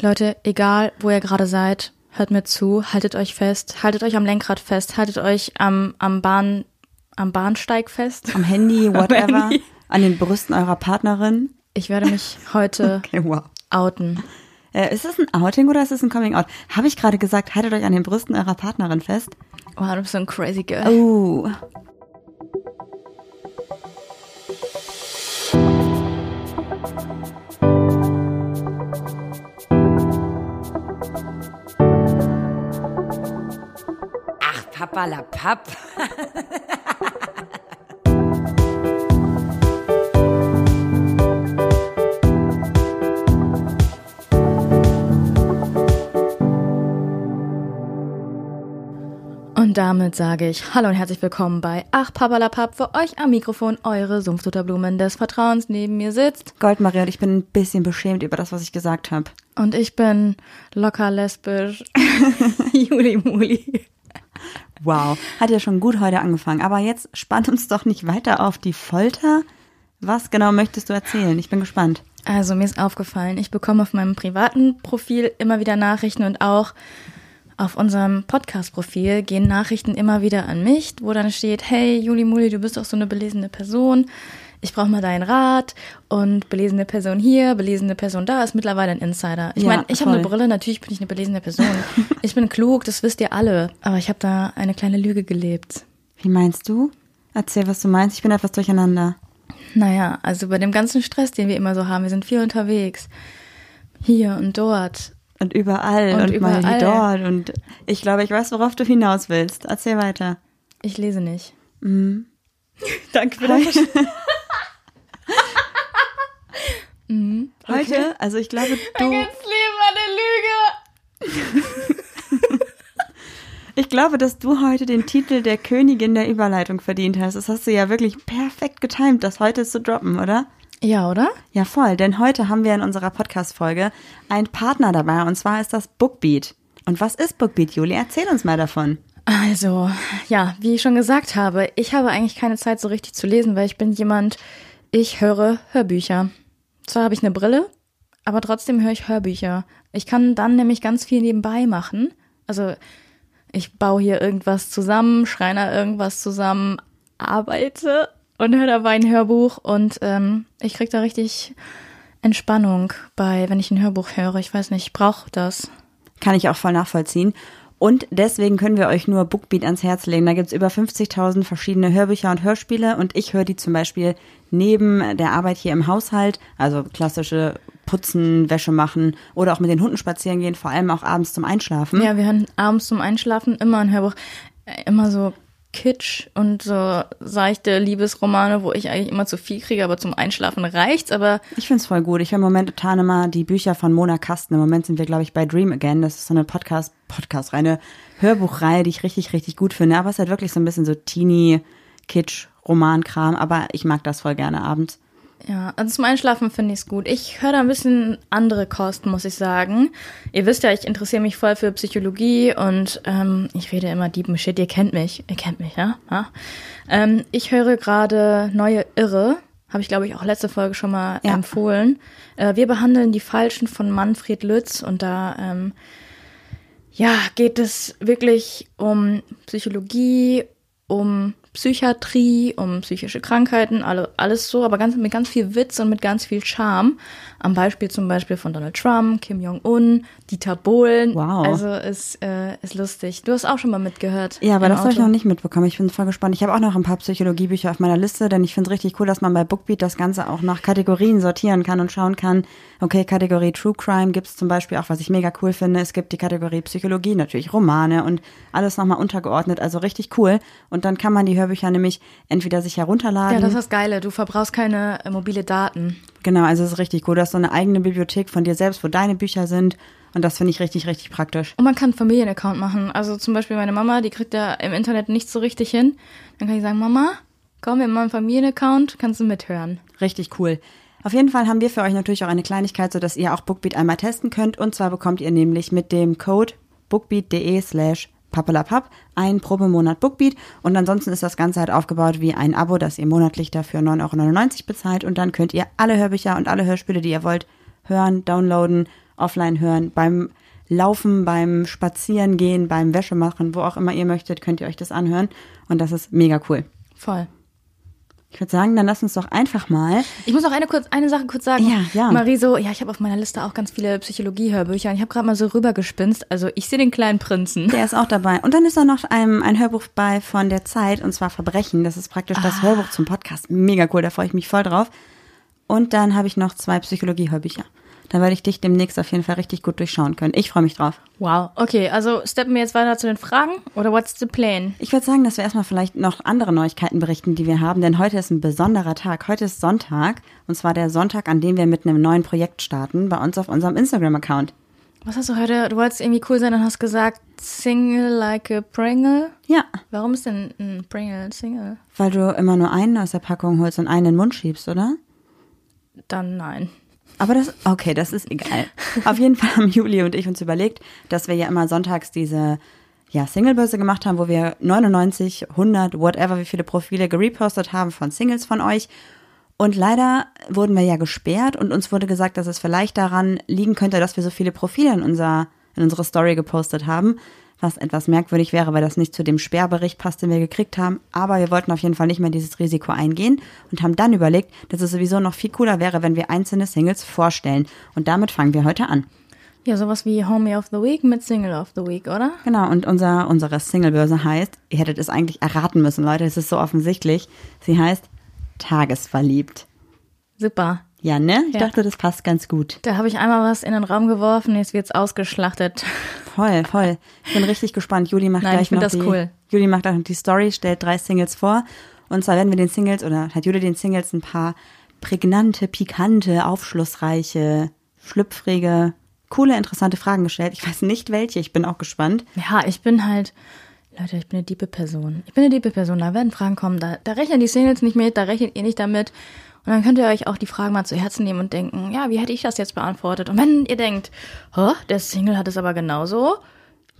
Leute, egal wo ihr gerade seid, hört mir zu, haltet euch fest, haltet euch am Lenkrad fest, haltet euch am, am Bahn, am Bahnsteig fest. Am Handy, whatever. Handy. An den Brüsten eurer Partnerin. Ich werde mich heute Okay, wow. outen. Äh, ist es ein Outing oder ist es ein Coming Out? Habe ich gerade gesagt, haltet euch an den Brüsten eurer Partnerin fest? Wow, du bist so ein crazy girl. Oh. Ach, Papa la Papp. Und damit sage ich Hallo und herzlich willkommen bei Ach Papalapap. Für euch am Mikrofon eure Sumpfdutterblumen des Vertrauens. Neben mir sitzt Goldmarie und ich bin ein bisschen beschämt über das, was ich gesagt habe. und ich bin locker lesbisch. Juli Muli. Wow. Hat ja schon gut heute angefangen. Aber jetzt spannt uns doch nicht weiter auf die Folter. Was genau möchtest du erzählen? Ich bin gespannt. Also mir ist aufgefallen, ich bekomme auf meinem privaten Profil immer wieder Nachrichten und auch auf unserem Podcast-Profil gehen Nachrichten immer wieder an mich, wo dann steht, hey Juli Muli, du bist doch so eine belesene Person. Ich brauche mal deinen Rat und belesene Person hier, belesene Person da ist mittlerweile ein Insider. Ich Ja, meine, ich habe eine. Brille, natürlich bin ich eine belesene Person. ich bin klug, das wisst ihr alle. Aber ich habe da eine kleine Lüge gelebt. Wie meinst du? Erzähl, was du meinst. Ich bin etwas durcheinander. Naja, also bei dem ganzen Stress, den wir immer so haben, wir sind viel unterwegs. Hier und dort. Und überall Und und, mal überall. hier dort. Und ich glaube, ich weiß, worauf du hinaus willst. Erzähl weiter. Ich lese nicht. Mhm. Danke für das Heute, also ich glaube, du, Leben eine Lüge. ich glaube, dass du heute den Titel der Königin der Überleitung verdient hast. Das hast du ja wirklich perfekt getimt, das heute zu droppen, oder? Ja, oder? Ja, voll, denn heute haben wir in unserer Podcast-Folge einen Partner dabei und zwar ist das Bookbeat. Und was ist Bookbeat, Juli? Erzähl uns mal davon. Also, ja, wie ich schon gesagt habe, ich habe eigentlich keine Zeit so richtig zu lesen, weil ich bin jemand, ich höre Hörbücher. Zwar habe ich eine Brille, aber trotzdem höre ich Hörbücher. Ich kann dann nämlich ganz viel nebenbei machen. Also, ich baue hier irgendwas zusammen, schreiner irgendwas zusammen, arbeite und höre dabei ein Hörbuch und ähm, ich krieg da richtig Entspannung bei, wenn ich ein Hörbuch höre. Ich weiß nicht, ich brauche das. Kann ich auch voll nachvollziehen. Und deswegen können wir euch nur Bookbeat ans Herz legen. Da gibt's über 50.000 verschiedene Hörbücher und Hörspiele und ich höre die zum Beispiel neben der Arbeit hier im Haushalt, also klassische Putzen, Wäsche machen oder auch mit den Hunden spazieren gehen, vor allem auch abends zum Einschlafen. Ja, wir hören abends zum Einschlafen immer ein Hörbuch. Äh, Immer so Kitsch und so seichte Liebesromane, wo ich eigentlich immer zu viel kriege, aber zum Einschlafen reicht's. Aber Ich find's voll gut. Ich höre momentan immer die Bücher von Mona Kasten. Im Moment sind wir, glaube ich, bei Dream Again. Das ist so eine Podcast, Podcast, reine Hörbuchreihe, die ich richtig, richtig gut finde. Aber es ist halt wirklich so ein bisschen so Teenie, Kitsch, Romankram. Aber ich mag das voll gerne abends. Ja, also zum Einschlafen finde ich's gut. Ich höre da ein bisschen andere Kost, muss ich sagen. Ihr wisst ja, ich interessiere mich voll für Psychologie und ähm, ich rede immer deep Shit. Ihr kennt mich. Ihr kennt mich, ja? ja? Ähm, ich höre gerade Neue Irre. Habe ich, glaube ich, auch letzte Folge schon mal Ja. empfohlen. Äh, wir behandeln die Falschen von Manfred Lütz und da ähm, ja, geht es wirklich um Psychologie, um Psychiatrie, um psychische Krankheiten, alle, alles so, aber ganz, mit ganz viel Witz und mit ganz viel Charme. Am Beispiel zum Beispiel von Donald Trump, Kim Jong-un, Dieter Bohlen. Wow. Also ist, äh, ist lustig. Du hast auch schon mal mitgehört. Ja, aber das habe ich noch nicht mitbekommen. Ich bin voll gespannt. Ich habe auch noch ein paar Psychologiebücher auf meiner Liste, denn ich finde es richtig cool, dass man bei Bookbeat das Ganze auch nach Kategorien sortieren kann und schauen kann, okay, Kategorie True Crime gibt's zum Beispiel auch, was ich mega cool finde. Es gibt die Kategorie Psychologie, natürlich Romane und alles nochmal untergeordnet, also richtig cool. Und dann kann man die Hörbücher nämlich entweder sich herunterladen. Ja, das ist das Geile. Du verbrauchst keine äh, mobile Daten. Genau, also es ist richtig cool. Du hast so eine eigene Bibliothek von dir selbst, wo deine Bücher sind. Und das finde ich richtig, richtig praktisch. Und man kann einen Familienaccount machen. Also zum Beispiel meine Mama, die kriegt da im Internet nicht so richtig hin. Dann kann ich sagen, Mama, komm, wir einen Familienaccount, kannst du mithören. Richtig cool. Auf jeden Fall haben wir für euch natürlich auch eine Kleinigkeit, sodass ihr auch Bookbeat einmal testen könnt. Und zwar bekommt ihr nämlich mit dem Code bookbeat.de slash pappelapapp einen Probemonat Bookbeat. Und ansonsten ist das Ganze halt aufgebaut wie ein Abo, das ihr monatlich dafür 9,99 Euro bezahlt. Und dann könnt ihr alle Hörbücher und alle Hörspiele, die ihr wollt, hören, downloaden offline hören. Beim Laufen, beim Spazierengehen, beim Wäschemachen, wo auch immer ihr möchtet, könnt ihr euch das anhören. Und das ist mega cool. Voll. Ich würde sagen, dann lass uns doch einfach mal. Ich muss noch eine, kurz, eine Sache kurz sagen. Ja, ja. Marie, so, ja, ich habe auf meiner Liste auch ganz viele Psychologie-Hörbücher und ich habe gerade mal so rübergespinst. Also ich sehe den kleinen Prinzen. Der ist auch dabei. Und dann ist da noch ein, ein Hörbuch bei von der Zeit, und zwar Verbrechen. Das ist praktisch das Hörbuch zum Podcast. Mega cool, da freue ich mich voll drauf. Und dann habe ich noch zwei Psychologie-Hörbücher. Da werde ich dich demnächst auf jeden Fall richtig gut durchschauen können. Ich freue mich drauf. Wow. Okay, also steppen wir jetzt weiter zu den Fragen oder what's the plan? Ich würde sagen, dass wir erstmal vielleicht noch andere Neuigkeiten berichten, die wir haben, denn heute ist ein besonderer Tag. Heute ist Sonntag, und zwar der Sonntag, an dem wir mit einem neuen Projekt starten, bei uns auf unserem Instagram-Account. Was hast du heute? Du wolltest irgendwie cool sein und hast gesagt, Single like a Pringle. Ja, Warum ist denn ein Pringle Single? weil du immer nur einen aus der Packung holst und einen in den Mund schiebst, oder? Dann nein. Aber das, okay, das ist egal. Auf jeden Fall haben Juli und ich uns überlegt, dass wir ja immer sonntags diese ja, Singlebörse gemacht haben, wo wir 99, 100, whatever, wie viele Profile gerepostet haben von Singles von euch. Und leider wurden wir ja gesperrt und uns wurde gesagt, dass es vielleicht daran liegen könnte, dass wir so viele Profile in, unser, in unsere Story gepostet haben, was etwas merkwürdig wäre, weil das nicht zu dem Sperrbericht passt, den wir gekriegt haben. Aber wir wollten auf jeden Fall nicht mehr dieses Risiko eingehen und haben dann überlegt, dass es sowieso noch viel cooler wäre, wenn wir einzelne Singles vorstellen. Und damit fangen wir heute an. Ja, sowas wie Homie of the Week mit Single of the Week, oder? Genau, und unser, unsere Singlebörse heißt, ihr hättet es eigentlich erraten müssen, Leute, es ist so offensichtlich. Sie heißt Tagesverliebt. Super. Ja, ne? Ich Ja. dachte, das passt ganz gut. Da habe ich einmal was in den Raum geworfen, jetzt wird's ausgeschlachtet. Voll, voll. Ich bin richtig gespannt. Juli macht Nein, gleich ich noch das die, cool. Juli macht gleich noch die Story, stellt drei Singles vor. Und zwar werden wir den Singles oder hat Juli den Singles ein paar prägnante, pikante, aufschlussreiche, schlüpfrige, coole, interessante Fragen gestellt. Ich weiß nicht welche, ich bin auch gespannt. Ja, ich bin halt, Leute, ich bin eine diepe Person. Ich bin eine diepe Person, da werden Fragen kommen, da, da rechnen die Singles nicht mit, da rechnet ihr nicht damit. Und dann könnt ihr euch auch die Fragen mal zu Herzen nehmen und denken, ja, wie hätte ich das jetzt beantwortet? Und wenn ihr denkt, oh, der Single hat es aber genauso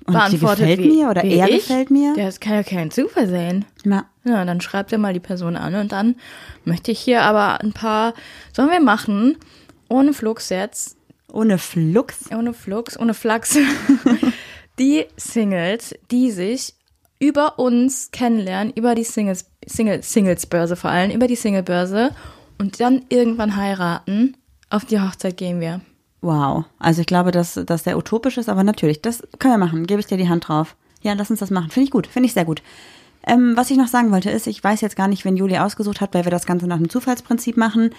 Und beantwortet gefällt wie, mir oder wie er ich, gefällt mir. Das kann ja kein Zufall sein. Ja. Ja, dann schreibt ihr mal die Person an und dann möchte ich hier aber ein paar, sollen wir machen, ohne Flux jetzt, Ohne Flux. ohne Flux, ohne Flachs, die Singles, die sich über uns kennenlernen, über die Singles, Single, Singles-Börse vor allem, über die Single-Börse und dann irgendwann heiraten. Auf die Hochzeit gehen wir. Wow. Also ich glaube, dass das sehr utopisch ist, aber natürlich, das können wir machen. Gebe ich dir die Hand drauf. Ja, lass uns das machen. Finde ich gut. Finde ich sehr gut. Ähm, was ich noch sagen wollte, ist, ich weiß jetzt gar nicht, wen Juli ausgesucht hat, weil wir das Ganze nach dem Zufallsprinzip machen.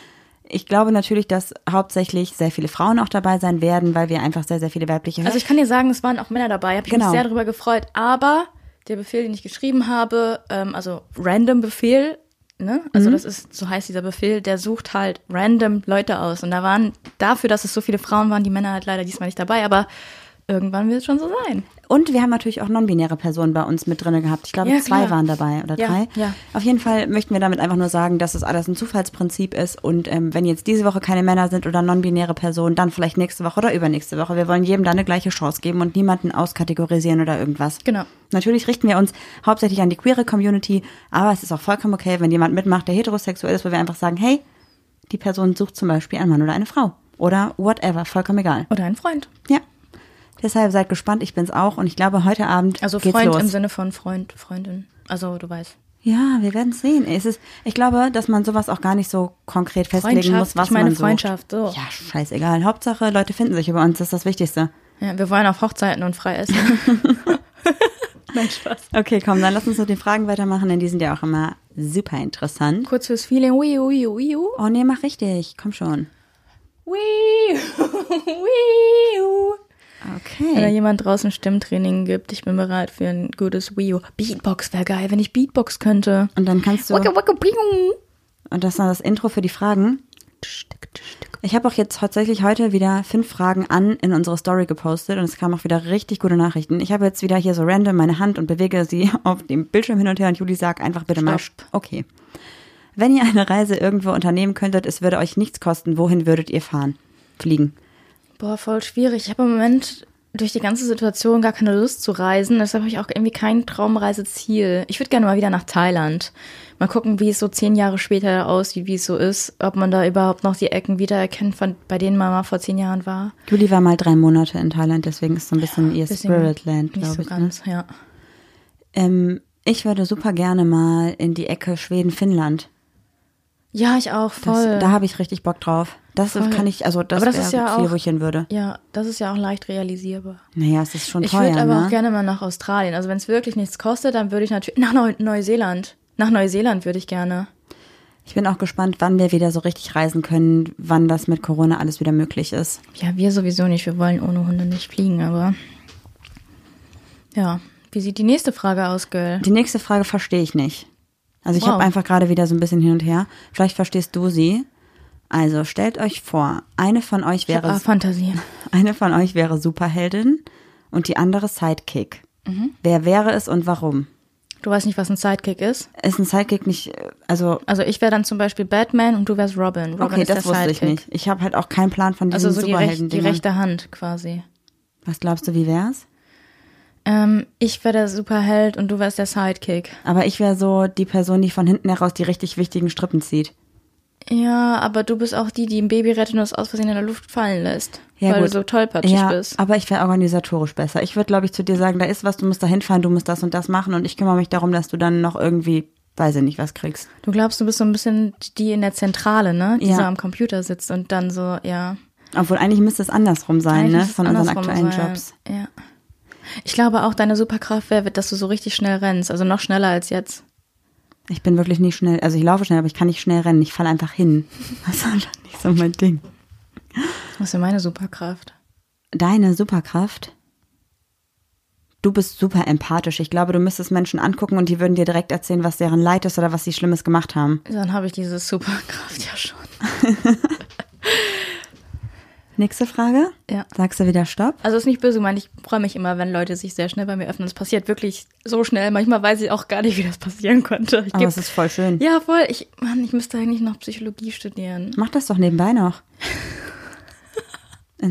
Ich glaube natürlich, dass hauptsächlich sehr viele Frauen auch dabei sein werden, weil wir einfach sehr, sehr viele weibliche Also ich kann dir sagen, es waren auch Männer dabei, habe ich Genau. mich sehr darüber gefreut. Aber der Befehl, den ich geschrieben habe, ähm, also random Befehl, ne? Also das ist, so heißt dieser Befehl, der sucht halt random Leute aus. Und da waren dafür, dass es so viele Frauen waren, die Männer halt leider diesmal nicht dabei, aber irgendwann wird es schon so sein. Und wir haben natürlich auch non-binäre Personen bei uns mit drin gehabt. Ich glaube, Ja, zwei klar. waren dabei oder Ja, drei. ja. Auf jeden Fall möchten wir damit einfach nur sagen, dass es alles ein Zufallsprinzip ist. Und ähm, wenn jetzt diese Woche keine Männer sind oder non-binäre Personen, dann vielleicht nächste Woche oder übernächste Woche. Wir wollen jedem da eine gleiche Chance geben und niemanden auskategorisieren oder irgendwas. Genau. Natürlich richten wir uns hauptsächlich an die queere Community, aber es ist auch vollkommen okay, wenn jemand mitmacht, der heterosexuell ist, wo wir einfach sagen, hey, die Person sucht zum Beispiel einen Mann oder eine Frau. Oder whatever, vollkommen egal. Oder ein Freund. Ja. Deshalb seid gespannt, ich bin's auch und ich glaube, heute Abend Also geht's Freund los. im Sinne von Freund, Freundin. Also du weißt. ja, wir werden sehen. Es ist, ich glaube, dass man sowas auch gar nicht so konkret festlegen muss, was ich meine man. Freundschaft, so. Ja, scheißegal. Hauptsache, Leute finden sich über uns, das ist das Wichtigste. Ja, wir wollen auf Hochzeiten und frei essen. Nein, Spaß. Okay, komm, dann lass uns mit den Fragen weitermachen, denn die sind ja auch immer super interessant. Kurz fürs Feeling. Wii, wii, wii, wii. Oh nee, mach richtig. Komm schon. Wii, wii. Wenn da Okay. jemand draußen Stimmtraining gibt, ich bin bereit für ein gutes Wii U. Beatbox wäre geil, wenn ich Beatbox könnte. Und dann kannst du. Wacka, bing. Und das war das Intro für die Fragen. Ich habe auch jetzt tatsächlich heute wieder fünf Fragen an in unsere Story gepostet und es kamen auch wieder richtig gute Nachrichten. Ich habe jetzt wieder hier so random meine Hand und bewege sie auf dem Bildschirm hin und her und Juli sagt einfach bitte mal, Stopp. okay. Wenn ihr eine Reise irgendwo unternehmen könntet, es würde euch nichts kosten, wohin würdet ihr fahren? Fliegen. Boah, voll schwierig. Ich habe im Moment durch die ganze Situation gar keine Lust zu reisen. Deshalb habe ich auch irgendwie kein Traumreiseziel. Ich würde gerne mal wieder nach Thailand. Mal gucken, wie es so zehn Jahre später aussieht, wie es so ist. Ob man da überhaupt noch die Ecken wiedererkennt, von, bei denen man mal vor zehn Jahren war. Juli war mal drei Monate in Thailand, deswegen ist so ein bisschen ihr Bisschen Spiritland, glaube so ich. Ne? ganz, ja. Ähm, ich würde super gerne mal in die Ecke Schweden-Finnland. Ja, ich auch, Das- voll. Da habe ich richtig Bock drauf. Das Voll. kann ich, also das, Aber das ist ja Ziel, auch- wo ich hin würde. ja, das ist ja auch leicht realisierbar. Naja, es ist schon Ich teuer, würde aber ne? auch gerne mal nach Australien. Also wenn es wirklich nichts kostet, dann würde ich natürlich nach Neu Neuseeland. Nach Neuseeland würde ich gerne. Ich bin auch gespannt, wann wir wieder so richtig reisen können, wann das mit Corona alles wieder möglich ist. Ja, wir sowieso nicht. Wir wollen ohne Hunde nicht fliegen, aber ja. Wie sieht die nächste Frage aus, Girl? Die nächste Frage verstehe ich nicht. Also ich Wow. habe einfach gerade wieder so ein bisschen hin und her. Vielleicht verstehst du sie. Also stellt euch vor, eine von euch Ich wäre Fantasien. eine von euch wäre Superheldin und die andere Sidekick. Mhm. Wer wäre es und warum? Du weißt nicht, was ein Sidekick ist? Ist ein Sidekick nicht, äh, also Also ich wäre dann zum Beispiel Batman und du wärst Robin. Robin okay, ist das der wusste Sidekick. ich nicht. Ich habe halt auch keinen Plan von diesen Also so die, rech superhelden die rechte Hand quasi. Was glaubst du, wie wär's? Ähm, ich wäre der Superheld und du wärst der Sidekick. Aber ich wäre so die Person, die von hinten heraus die richtig wichtigen Strippen zieht. Ja, aber du bist auch die, die ein Baby rettet und es aus Versehen in der Luft fallen lässt. Ja, weil gut. du so tollpatschig ja, bist. aber ich wäre organisatorisch besser. Ich würde, glaube ich, zu dir sagen, da ist was, du musst da hinfahren, du musst das und das machen und ich kümmere mich darum, dass du dann noch irgendwie, weiß ich nicht, was kriegst. Du glaubst, du bist so ein bisschen die in der Zentrale, ne? Die Ja. so am Computer sitzt und dann so, ja. Obwohl eigentlich müsste es andersrum sein, Eigentlich ne? Von unseren aktuellen sein. Jobs. Ja. Ich glaube auch, deine Superkraft wäre, dass du so richtig schnell rennst. Also noch schneller als jetzt. Ich bin wirklich nicht schnell, also ich laufe schnell, aber ich kann nicht schnell rennen. Ich falle einfach hin. Das ist einfach nicht so mein Ding. Was ist meine Superkraft? Deine Superkraft? Du bist super empathisch. Ich glaube, du müsstest Menschen angucken und die würden dir direkt erzählen, was deren Leid ist oder was sie Schlimmes gemacht haben. Dann habe ich diese Superkraft ja schon. Nächste Frage? Ja. Sagst du wieder Stopp? Also ist nicht böse gemeint, ich freue mich immer, wenn Leute sich sehr schnell bei mir öffnen. Es passiert wirklich so schnell. Manchmal weiß ich auch gar nicht, wie das passieren konnte. Ich Aber es ist voll schön. ja, voll. Ich, Mann, ich müsste eigentlich noch Psychologie studieren. Mach das doch nebenbei noch.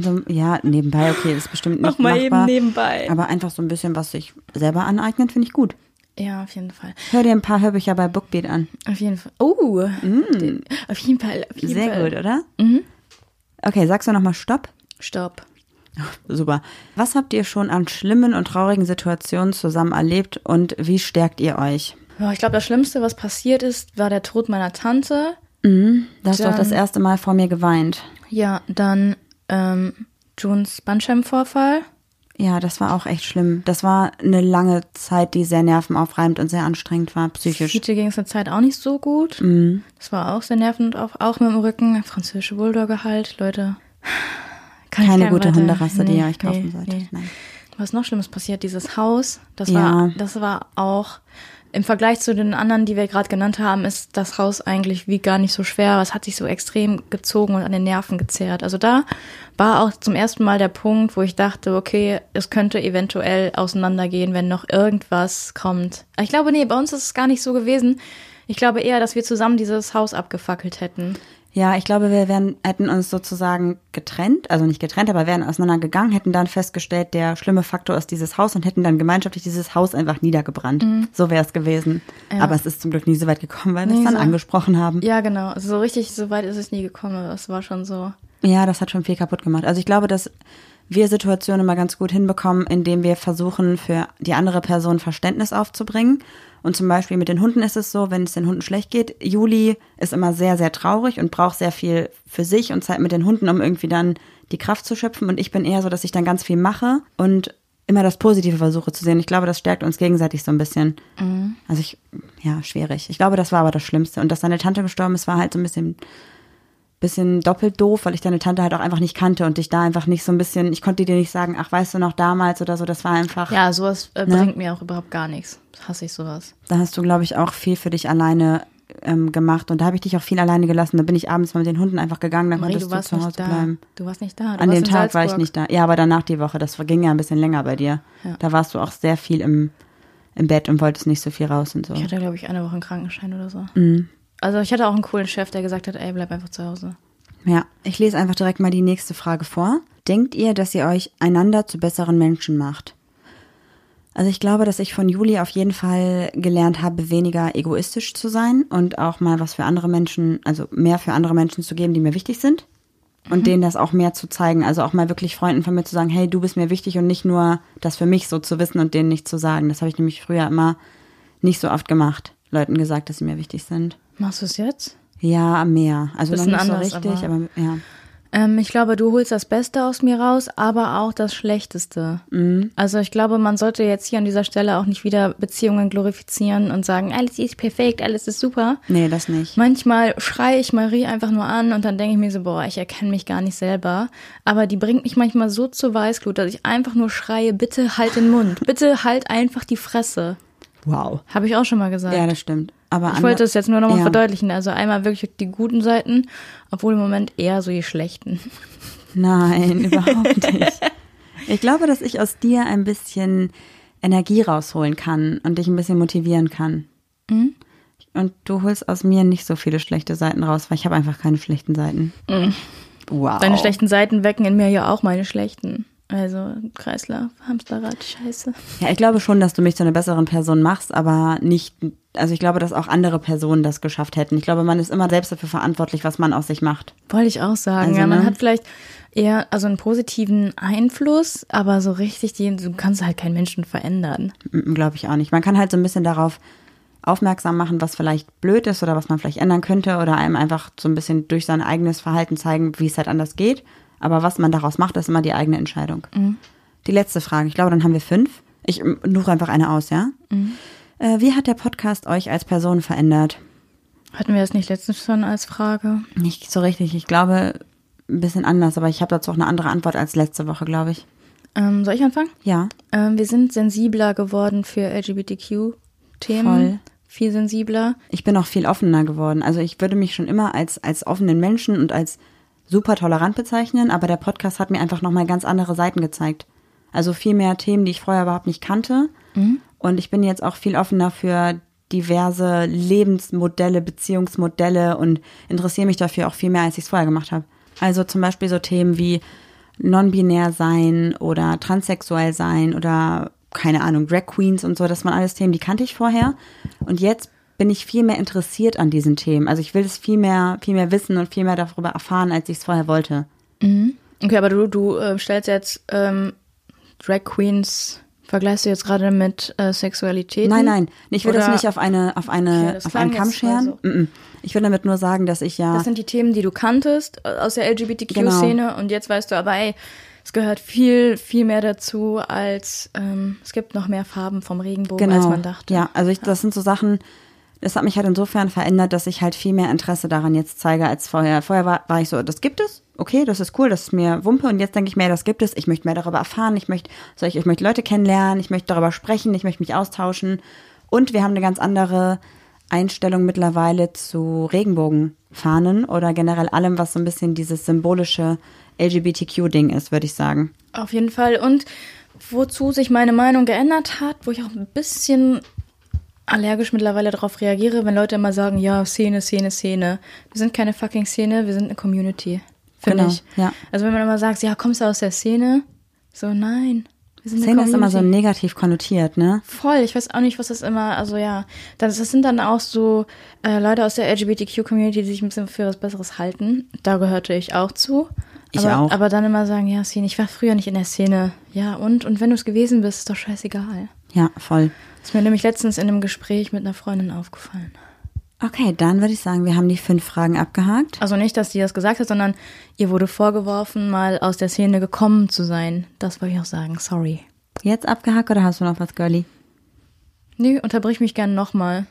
So, ja, nebenbei, okay, ist bestimmt nicht Mach mal eben machbar. nebenbei. Aber einfach so ein bisschen, was sich selber aneignet, finde ich gut. Ja, auf jeden Fall. Hör dir ein paar Hörbücher bei Bookbeat an. Auf jeden Fall. Oh, den, auf jeden Fall. Auf jeden Mm. Sehr Fall. gut, oder? Okay, sagst du nochmal Stopp? Stopp. Super. Was habt ihr schon an schlimmen und traurigen Situationen zusammen erlebt und wie stärkt ihr euch? Ja, ich glaube, das Schlimmste, was passiert ist, war der Tod meiner Tante. Du hast doch Dann- das erste Mal vor mir geweint. Ja, dann ähm, Junes Bandscheibenvorfall. Ja, das war auch echt schlimm. Das war eine lange Zeit, die sehr nervenaufreibend und sehr anstrengend war, psychisch. Fiete ging es eine Zeit auch nicht so gut. Mhm. Das war auch sehr nervend, auch, auch mit dem Rücken. Französische Bulldogge halt, Leute. Kann Keine gute weiter- Hunderasse, die Nee, ihr euch kaufen nee, solltet. nee. Nein. Was noch Schlimmes passiert, dieses Haus, das Ja. war, das war auch im Vergleich zu den anderen, die wir gerade genannt haben, ist das Haus eigentlich wie gar nicht so schwer. Es hat sich so extrem gezogen und an den Nerven gezerrt. Also da war auch zum ersten Mal der Punkt, wo ich dachte, okay, es könnte eventuell auseinandergehen, wenn noch irgendwas kommt. Ich glaube, nee, bei uns ist es gar nicht so gewesen. Ich glaube eher, dass wir zusammen dieses Haus abgefackelt hätten. Ja, ich glaube, wir wären, hätten uns sozusagen getrennt, also nicht getrennt, aber wären auseinandergegangen, hätten dann festgestellt, der schlimme Faktor ist dieses Haus und hätten dann gemeinschaftlich dieses Haus einfach niedergebrannt. So wäre es gewesen. Ja. Aber es ist zum Glück nie so weit gekommen, weil wir es dann so- angesprochen haben. Ja, genau. Also so richtig, so weit ist es nie gekommen. aber Es war schon so. Ja, das hat schon viel kaputt gemacht. Also ich glaube, dass wir Situationen immer ganz gut hinbekommen, indem wir versuchen, für die andere Person Verständnis aufzubringen. Und zum Beispiel mit den Hunden ist es so, wenn es den Hunden schlecht geht, Juli ist immer sehr, sehr traurig und braucht sehr viel für sich und Zeit mit den Hunden, um irgendwie dann die Kraft zu schöpfen. Und ich bin eher so, dass ich dann ganz viel mache und immer das Positive versuche zu sehen. Ich glaube, das stärkt uns gegenseitig so ein bisschen. Also ich, ja, schwierig. Ich glaube, das war aber das Schlimmste. Und dass deine Tante gestorben ist, war halt so ein bisschen bisschen doppelt doof, weil ich deine Tante halt auch einfach nicht kannte und dich da einfach nicht so ein bisschen, ich konnte dir nicht sagen, ach, weißt du noch damals oder so, das war einfach, Ja, sowas äh, Ne? bringt mir auch überhaupt gar nichts. Hasse ich sowas. da hast du, glaube ich, auch viel für dich alleine ähm, gemacht und da habe ich dich auch viel alleine gelassen. Da bin ich abends mal mit den Hunden einfach gegangen, dann Marie, konntest du zu Hause nicht da. bleiben. Du warst nicht da. Du An dem Tag war ich Salzburg. nicht da. Ja, aber danach die Woche, das ging ja ein bisschen länger bei dir. Ja. Da warst du auch sehr viel im, im Bett und wolltest nicht so viel raus und so. Ich hatte, glaube ich, eine Woche einen Krankenschein oder so. Mhm. Also ich hatte auch einen coolen Chef, der gesagt hat, ey, bleib einfach zu Hause. Ja, ich lese einfach direkt mal die nächste Frage vor. denkt ihr, dass ihr euch einander zu besseren Menschen macht? Also ich glaube, dass ich von Juli auf jeden Fall gelernt habe, weniger egoistisch zu sein und auch mal was für andere Menschen, also mehr für andere Menschen zu geben, die mir wichtig sind. Und denen das auch mehr zu zeigen. Also auch mal wirklich Freunden von mir zu sagen, hey, du bist mir wichtig und nicht nur das für mich so zu wissen und denen nicht zu sagen. Das habe ich nämlich früher immer nicht so oft gemacht. Leuten gesagt, dass sie mir wichtig sind. Machst du es jetzt? Ja, mehr. Also noch Bisschen nicht anders, so richtig, aber- aber, ja. Ähm, ich glaube, du holst das Beste aus mir raus, aber auch das Schlechteste. Also ich glaube, man sollte jetzt hier an dieser Stelle auch nicht wieder Beziehungen glorifizieren und sagen, alles ist perfekt, alles ist super. Nee, das nicht. Manchmal schreie ich Marie einfach nur an und dann denke ich mir so, boah, ich erkenne mich gar nicht selber. Aber die bringt mich manchmal so zur Weißglut, dass ich einfach nur schreie, bitte halt den Mund, bitte halt einfach die Fresse. Wow. Habe ich auch schon mal gesagt. Ja, das stimmt. Aber ich wollte es jetzt nur nochmal ja. verdeutlichen. Also einmal wirklich die guten Seiten, obwohl im Moment eher so die schlechten. Nein, überhaupt nicht. Ich glaube, dass ich aus dir ein bisschen Energie rausholen kann und dich ein bisschen motivieren kann. Mhm. Und du holst aus mir nicht so viele schlechte Seiten raus, weil ich habe einfach keine schlechten Seiten. Wow. Deine schlechten Seiten wecken in mir ja auch meine schlechten. Also Kreislauf, Hamsterrad, Scheiße. Ja, ich glaube schon, dass du mich zu einer besseren Person machst, aber nicht, also ich glaube, dass auch andere Personen das geschafft hätten. Ich glaube, man ist immer selbst dafür verantwortlich, was man aus sich macht. Wollte ich auch sagen. Also, ja, man ne? hat vielleicht eher also einen positiven Einfluss, aber so richtig, die, du kannst halt keinen Menschen verändern. Glaube ich auch nicht. Man kann halt so ein bisschen darauf aufmerksam machen, was vielleicht blöd ist oder was man vielleicht ändern könnte oder einem einfach so ein bisschen durch sein eigenes Verhalten zeigen, wie es halt anders geht. Aber was man daraus macht, ist immer die eigene Entscheidung. Die letzte Frage. Ich glaube, dann haben wir fünf. Ich ähm, suche einfach eine aus, ja? Äh, wie hat der Podcast euch als Person verändert? Hatten wir das nicht letztens schon als Frage? Nicht so richtig. Ich glaube, ein bisschen anders, aber ich habe dazu auch eine andere Antwort als letzte Woche, glaube ich. Ähm, soll ich anfangen? Ja. Ähm, wir sind sensibler geworden für LGBTQ-Themen. Voll. Viel sensibler. ich bin auch viel offener geworden. Also ich würde mich schon immer als, als offenen Menschen und als super tolerant bezeichnen, aber der Podcast hat mir einfach nochmal ganz andere Seiten gezeigt. Also viel mehr Themen, die ich vorher überhaupt nicht kannte. Und ich bin jetzt auch viel offener für diverse Lebensmodelle, Beziehungsmodelle und interessiere mich dafür auch viel mehr, als ich es vorher gemacht habe. Also zum Beispiel so Themen wie non-binär sein oder transsexuell sein oder keine Ahnung, Drag Queens und so, das waren alles Themen, die kannte ich vorher. Und jetzt bin ich viel mehr interessiert an diesen Themen. Also ich will es viel mehr, viel mehr wissen und viel mehr darüber erfahren, als ich es vorher wollte. Okay, aber du, du äh, stellst jetzt ähm, Drag Queens, vergleichst du jetzt gerade mit äh, Sexualität? Nein, nein, ich will das Oder- nicht auf eine, auf eine, Okay, das auf einen Kamm scheren. so. Mm. Ich will damit nur sagen, dass ich ja, Das sind die Themen, die du kanntest äh, aus der LGBTQ-Szene und jetzt weißt du aber, ey, es gehört viel, viel mehr dazu, als ähm, es gibt noch mehr Farben vom Regenbogen, als man dachte. Genau. Ja, also ich, das sind so Sachen, das hat mich halt insofern verändert, dass ich halt viel mehr Interesse daran jetzt zeige als vorher. Vorher war, war ich so, das gibt es, okay, das ist cool, das ist mir Wumpe. Und jetzt denke ich mir, das gibt es, ich möchte mehr darüber erfahren, ich möchte, soll ich, ich möchte Leute kennenlernen, ich möchte darüber sprechen, ich möchte mich austauschen. Und wir haben eine ganz andere Einstellung mittlerweile zu Regenbogenfahnen oder generell allem, was so ein bisschen dieses symbolische LGBTQ-Ding ist, würde ich sagen. Auf jeden Fall. Und wozu sich meine Meinung geändert hat, wo ich auch ein bisschen allergisch mittlerweile darauf reagiere, wenn Leute immer sagen, ja, Szene, Szene, Szene. Wir sind keine fucking Szene, wir sind eine Community. Finde Genau, ich. ja. Also wenn man immer sagt, ja, kommst du aus der Szene? So, nein. Wir sind Szene ist immer so negativ konnotiert, ne? Voll, ich weiß auch nicht, was das immer, also ja, das, das sind dann auch so äh, Leute aus der LGBTQ-Community, die sich ein bisschen für was Besseres halten. Da gehörte ich auch zu. Ich aber, auch. Aber dann immer sagen, ja, Szene, ich war früher nicht in der Szene. Ja, und? Und wenn du es gewesen bist, ist doch scheißegal. Ja, voll. Ist mir nämlich letztens in einem Gespräch mit einer Freundin aufgefallen. Okay, dann würde ich sagen, wir haben die fünf Fragen abgehakt. Also nicht, dass die das gesagt hat, sondern ihr wurde vorgeworfen, mal aus der Szene gekommen zu sein. Das wollte ich auch sagen, sorry. Jetzt abgehakt oder hast du noch was, Girlie? Nee, unterbrich mich gerne nochmal.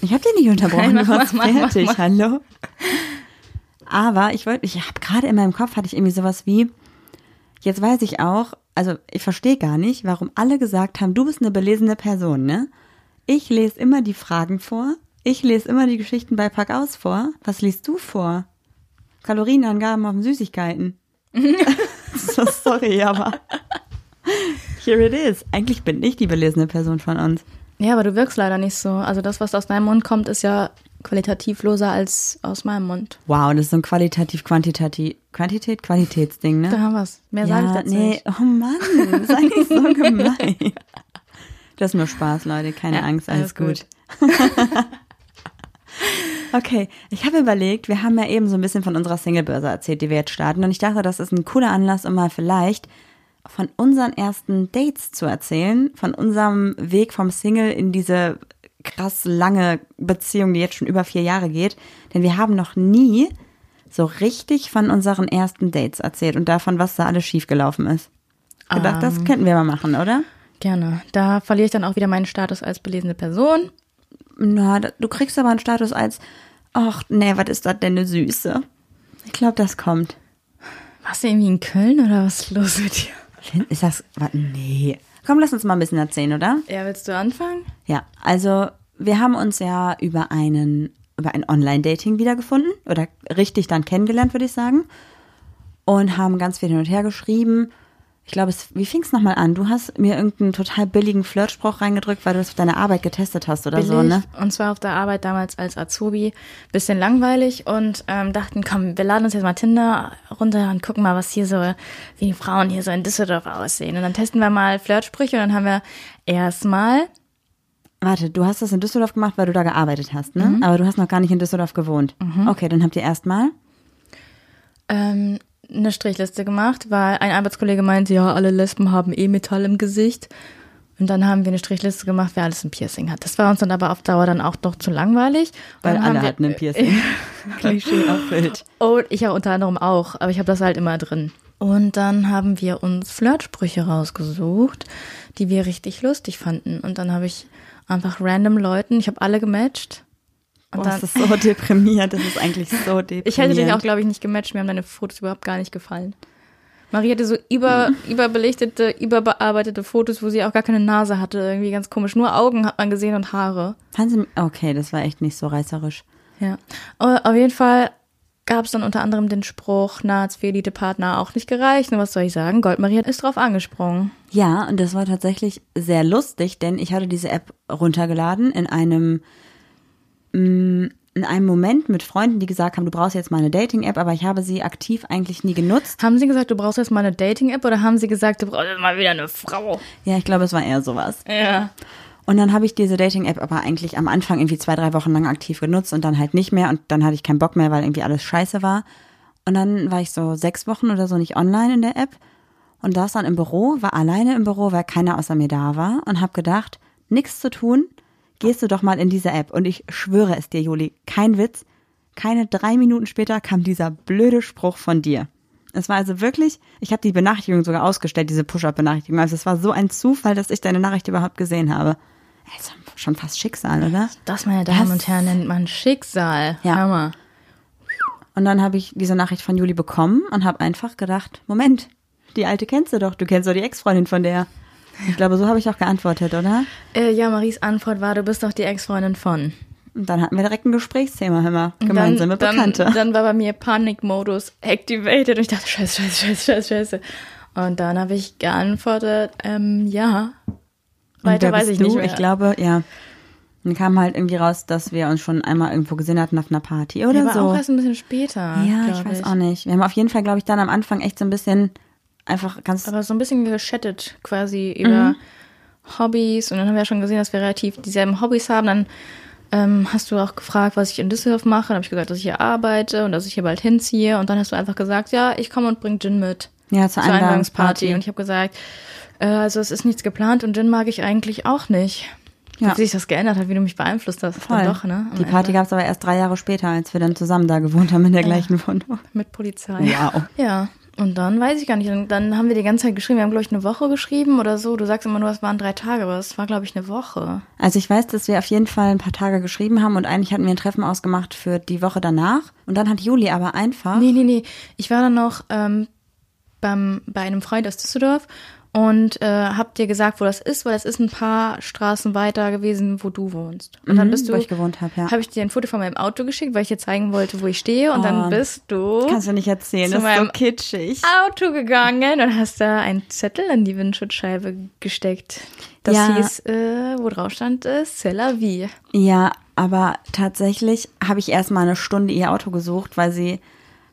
Ich habe dich nicht unterbrochen, Nein, du mach, warst mach, mach, fertig, mach. hallo? Aber ich wollte, ich habe gerade in meinem Kopf hatte ich irgendwie sowas wie, jetzt weiß ich auch, also ich verstehe gar nicht, warum alle gesagt haben, du bist eine belesene Person, ne? Ich lese immer die Fragen vor, ich lese immer die Geschichten bei Pack aus vor. Was liest du vor? Kalorienangaben auf den Süßigkeiten. so, sorry, aber here it is. Eigentlich bin ich die belesene Person von uns. Ja, aber du wirkst leider nicht so. Also das, was aus deinem Mund kommt, ist ja qualitativloser als aus meinem Mund. Wow, das ist so ein qualitativ-quantitativ Quantität, Qualitätsding, ne? Da haben wir's. Mehr sage ich ja, dazu nee, nicht. oh Mann, sei nicht so gemein. Das ist nur Spaß, Leute, keine Ja, Angst, alles, alles gut. okay, ich habe überlegt, wir haben ja eben so ein bisschen von unserer Singlebörse erzählt, die wir jetzt starten. Und ich dachte, das ist ein cooler Anlass, um mal vielleicht von unseren ersten Dates zu erzählen, von unserem Weg vom Single in diese krass lange Beziehung, die jetzt schon über vier Jahre geht. Denn wir haben noch nie so richtig von unseren ersten Dates erzählt und davon, was da alles schiefgelaufen ist. Ich gedacht, das könnten wir mal machen, oder? Gerne. Da verliere ich dann auch wieder meinen Status als belesene Person. Na, du kriegst aber einen Status als, ach nee, was ist das denn eine Süße? Ich glaube, das kommt. Warst du irgendwie in Köln oder was ist los mit dir? Ist das, was, nee. Komm, lass uns mal ein bisschen erzählen, oder? Ja, willst du anfangen? Ja, also wir haben uns ja über einen, über ein Online-Dating wiedergefunden oder richtig dann kennengelernt, würde ich sagen. Und haben ganz viel hin und her geschrieben. Ich glaube, es, wie fing es nochmal an? Du hast mir irgendeinen total billigen Flirtspruch reingedrückt, weil du das auf deine Arbeit getestet hast oder so, Billig. ne? Und zwar auf der Arbeit damals als Azubi. Bisschen langweilig und ähm, dachten, komm, wir laden uns jetzt mal Tinder runter und gucken mal, was hier so, wie die Frauen hier so in Düsseldorf aussehen. Und dann testen wir mal Flirtsprüche und dann haben wir erstmal, Warte, du hast das in Düsseldorf gemacht, weil du da gearbeitet hast, ne? Aber du hast noch gar nicht in Düsseldorf gewohnt. Okay, dann habt ihr erstmal. ähm, eine Strichliste gemacht, weil ein Arbeitskollege meinte, ja, alle Lesben haben eh Metall im Gesicht. Und dann haben wir eine Strichliste gemacht, wer alles ein Piercing hat. Das war uns dann aber auf Dauer dann auch noch zu langweilig. Und Weil alle hatten ein Piercing. Klischee erfüllt. Oh, ich ja unter anderem auch, aber ich habe das halt immer drin. Und dann haben wir uns Flirtsprüche rausgesucht, die wir richtig lustig fanden. Und dann habe ich einfach random Leuten, ich habe alle gematcht. Und Boah, dann, das ist so deprimierend. Das ist eigentlich so deprimierend. ich hätte dich auch, glaube ich, nicht gematcht. Mir haben deine Fotos überhaupt gar nicht gefallen. Marie hatte so über, überbelichtete, überbearbeitete Fotos, wo sie auch gar keine Nase hatte. Irgendwie ganz komisch. Nur Augen hat man gesehen und Haare. Fanden Sie, okay, das war echt nicht so reißerisch. Ja. Auf jeden Fall gab es dann unter anderem den Spruch, na, für Elite-Partner auch nicht gereicht. Und was soll ich sagen? Goldmarie ist drauf angesprungen. Ja, und das war tatsächlich sehr lustig, denn ich hatte diese App runtergeladen in einem in einem Moment mit Freunden, die gesagt haben, du brauchst jetzt mal eine Dating-App, aber ich habe sie aktiv eigentlich nie genutzt. Haben sie gesagt, du brauchst jetzt mal eine Dating-App oder haben sie gesagt, du brauchst jetzt mal wieder eine Frau? Ja, ich glaube, es war eher sowas. Ja. Und dann habe ich diese Dating-App aber eigentlich am Anfang irgendwie zwei, drei Wochen lang aktiv genutzt und dann halt nicht mehr und dann hatte ich keinen Bock mehr, weil irgendwie alles scheiße war. Und dann war ich so sechs Wochen oder so nicht online in der App und saß dann im Büro, war alleine im Büro, weil keiner außer mir da war und habe gedacht, nichts zu tun, gehst du doch mal in diese App. Und ich schwöre es dir, Juli, kein Witz, keine drei Minuten später kam dieser blöde Spruch von dir. Es war also wirklich, ich habe die Benachrichtigung sogar ausgestellt, diese Push-Up-Benachrichtigung. Also es war so ein Zufall, dass ich deine Nachricht überhaupt gesehen habe. Also schon fast Schicksal, oder? Das, meine Damen Das- und Herren, nennt man Schicksal. Ja. Hammer. Und dann habe ich diese Nachricht von Juli bekommen und habe einfach gedacht, Moment, die alte kennst du doch, du kennst doch die Ex-Freundin von der. Ich glaube, so habe ich auch geantwortet, oder? Äh, ja, Maries Antwort war, du bist doch die Ex-Freundin von. Und dann hatten wir direkt ein Gesprächsthema, hör mal, gemeinsame dann, Bekannte. Dann, dann war bei mir Panikmodus activated und ich dachte, scheiße, scheiße, scheiße, scheiße, scheiße. Und dann habe ich geantwortet, ähm, ja. Weiter weiß ich du? nicht mehr. Ich glaube, ja. Dann kam halt irgendwie raus, dass wir uns schon einmal irgendwo gesehen hatten auf einer Party oder Der war so. auch erst ein bisschen später. ja, ich weiß auch nicht. Wir haben auf jeden Fall, glaube ich, dann am Anfang echt so ein bisschen einfach ganz Aber so ein bisschen geschattet quasi über Hobbys. Und dann haben wir ja schon gesehen, dass wir relativ dieselben Hobbys haben. Dann ähm, hast du auch gefragt, was ich in Düsseldorf mache. Dann habe ich gesagt, dass ich hier arbeite und dass ich hier bald hinziehe. Und dann hast du einfach gesagt, ja, ich komme und bring Gin mit. ja, zur zur Einladungsparty. Und ich habe gesagt, äh, also es ist nichts geplant und Gin mag ich eigentlich auch nicht. Ja. Wie sich das geändert hat, wie du mich beeinflusst hast. Voll. Dann doch, ne? Die Party gab es aber erst drei Jahre später, als wir dann zusammen da gewohnt haben in der gleichen Wohnung. Mit Polizei. Wow. Ja. Und dann weiß ich gar nicht. Dann haben wir die ganze Zeit geschrieben. Wir haben, glaube ich, eine Woche geschrieben oder so. Du sagst immer nur, es waren drei Tage, aber es war, glaube ich, eine Woche. Also ich weiß, dass wir auf jeden Fall ein paar Tage geschrieben haben und eigentlich hatten wir ein Treffen ausgemacht für die Woche danach. Und dann hat Juli aber einfach. Nee, nee, nee. Ich war dann noch ähm, beim, bei einem Freund aus Düsseldorf und äh, hab dir gesagt, wo das ist, weil es ist ein paar Straßen weiter gewesen, wo du wohnst. Und dann Mhm, bist du, wo ich gewohnt hab, ja. Habe ich dir ein Foto von meinem Auto geschickt, weil ich dir zeigen wollte, wo ich stehe. Und Oh, dann bist du Kannst du nicht erzählen, Zu das ist so kitschig. Auto gegangen und hast da einen Zettel in die Windschutzscheibe gesteckt. Das Ja. hieß, äh, wo drauf stand, äh, C'est la vie. Ja, aber tatsächlich habe ich erst mal eine Stunde ihr Auto gesucht, weil sie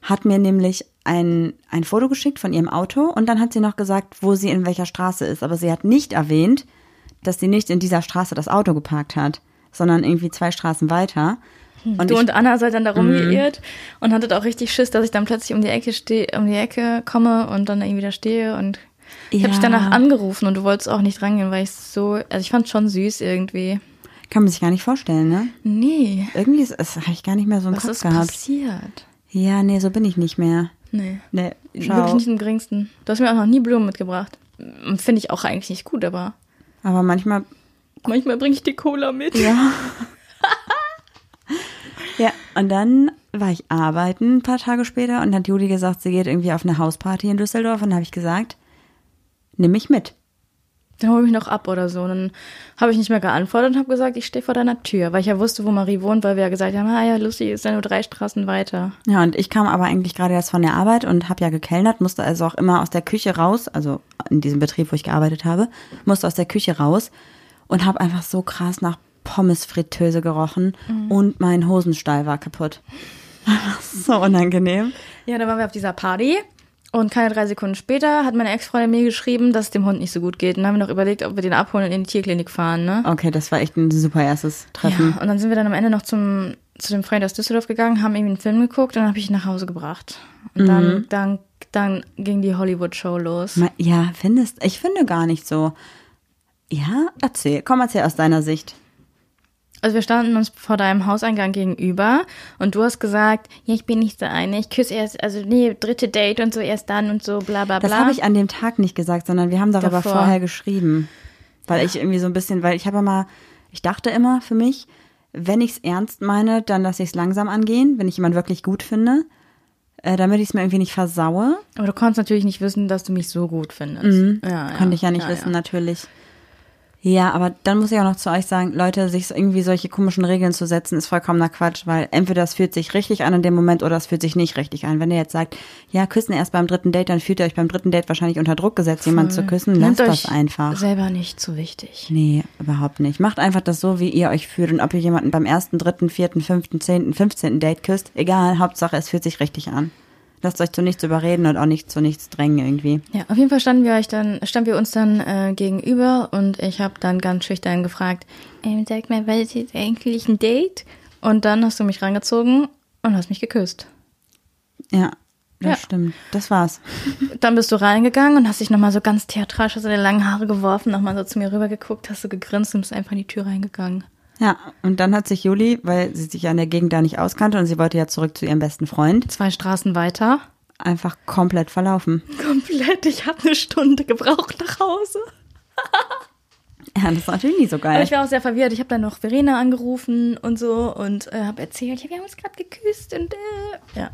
hat mir nämlich ein, ein Foto geschickt von ihrem Auto und dann hat sie noch gesagt, wo sie in welcher Straße ist. Aber sie hat nicht erwähnt, dass sie nicht in dieser Straße das Auto geparkt hat, sondern irgendwie zwei Straßen weiter. Und du ich- und Anna seid dann da rumgeirrt und hattet auch richtig Schiss, dass ich dann plötzlich um die Ecke stehe, um die Ecke komme und dann irgendwie da stehe und ich habe dich Ja. danach angerufen und du wolltest auch nicht rangehen, weil ich so, also ich fand schon süß irgendwie. Kann man sich gar nicht vorstellen, ne? Nee, Irgendwie ist, das habe ich gar nicht mehr so im was Kopf ist gehabt. passiert? Ja, nee, so bin ich nicht mehr. Nee. Nee, Wirklich schau. nicht im geringsten. Du hast mir auch noch nie Blumen mitgebracht. Finde ich auch eigentlich nicht gut, aber Aber manchmal, manchmal bringe ich die Cola mit. ja. ja, und dann war ich arbeiten ein paar Tage später und hat Juli gesagt, sie geht irgendwie auf eine Hausparty in Düsseldorf und dann habe ich gesagt, nimm mich mit. Dann hol mich noch ab oder so. Und dann habe ich nicht mehr geantwortet und habe gesagt, ich stehe vor deiner Tür, weil ich ja wusste, wo Marie wohnt, weil wir ja gesagt haben, ah ja, lustig, ist ja nur drei Straßen weiter. Ja, und ich kam aber eigentlich gerade erst von der Arbeit und habe ja gekellnert, musste also auch immer aus der Küche raus, also in diesem Betrieb, wo ich gearbeitet habe, musste aus der Küche raus und habe einfach so krass nach Pommesfritteuse gerochen und mein Hosenstall war kaputt. so unangenehm. Ja, dann waren wir auf dieser Party und keine drei Sekunden später hat meine Ex-Freundin mir geschrieben, dass es dem Hund nicht so gut geht. Und dann haben wir noch überlegt, ob wir den abholen und in die Tierklinik fahren, ne? Okay, das war echt ein super erstes Treffen. Ja, und dann sind wir dann am Ende noch zum, zu dem Freund aus Düsseldorf gegangen, haben irgendwie einen Film geguckt und dann habe ich ihn nach Hause gebracht. Und dann, dann, dann ging die Hollywood-Show los. Ja, findest, ich finde gar nicht so. Ja, erzähl, komm, erzähl aus deiner Sicht. Also wir standen uns vor deinem Hauseingang gegenüber und du hast gesagt, ja, ich bin nicht so eine, ich küsse erst, also nee, dritte Date und so erst dann und so bla bla bla. Das habe ich an dem Tag nicht gesagt, sondern wir haben darüber Davor. vorher geschrieben. Weil ich irgendwie so ein bisschen, weil ich habe immer, ich dachte immer für mich, wenn ich es ernst meine, dann lasse ich es langsam angehen, wenn ich jemanden wirklich gut finde, äh, damit ich es mir irgendwie nicht versaue. Aber du konntest natürlich nicht wissen, dass du mich so gut findest. Ja, Konnte ich ja nicht wissen, natürlich. Ja, aber dann muss ich auch noch zu euch sagen, Leute, sich irgendwie solche komischen Regeln zu setzen, ist vollkommener Quatsch, weil entweder es fühlt sich richtig an in dem Moment oder es fühlt sich nicht richtig an. Wenn ihr jetzt sagt, ja, küssen erst beim dritten Date, dann fühlt ihr euch beim dritten Date wahrscheinlich unter Druck gesetzt, jemanden zu küssen, lasst Nehmt das euch einfach. selber nicht so wichtig. Nee, überhaupt nicht. Macht einfach das so, wie ihr euch fühlt. Und ob ihr jemanden beim ersten, dritten, vierten, fünften, zehnten, fünfzehnten Date küsst, egal, Hauptsache es fühlt sich richtig an. Lasst euch zu nichts überreden und auch nicht zu nichts drängen irgendwie. Ja, auf jeden Fall standen wir euch dann, standen wir uns dann äh, gegenüber und ich habe dann ganz schüchtern gefragt, ähm, sag mal, was ist jetzt eigentlich ein Date? Und dann hast du mich rangezogen und hast mich geküsst. Ja, das Ja. stimmt. Das war's. Dann bist du reingegangen und hast dich nochmal so ganz theatralisch aus deine langen Haare geworfen, nochmal so zu mir rüber geguckt, hast du gegrinst und bist einfach in die Tür reingegangen. Ja, und dann hat sich Juli, weil sie sich ja in der Gegend da nicht auskannte und sie wollte ja zurück zu ihrem besten Freund, Zwei Straßen weiter. einfach komplett verlaufen. Komplett, ich habe eine Stunde gebraucht nach Hause. Ja, das ist natürlich nicht so Aber geil. ich war auch sehr verwirrt. Ich habe dann noch Verena angerufen und so und äh, habe erzählt, ja, wir haben uns gerade geküsst und äh, ja.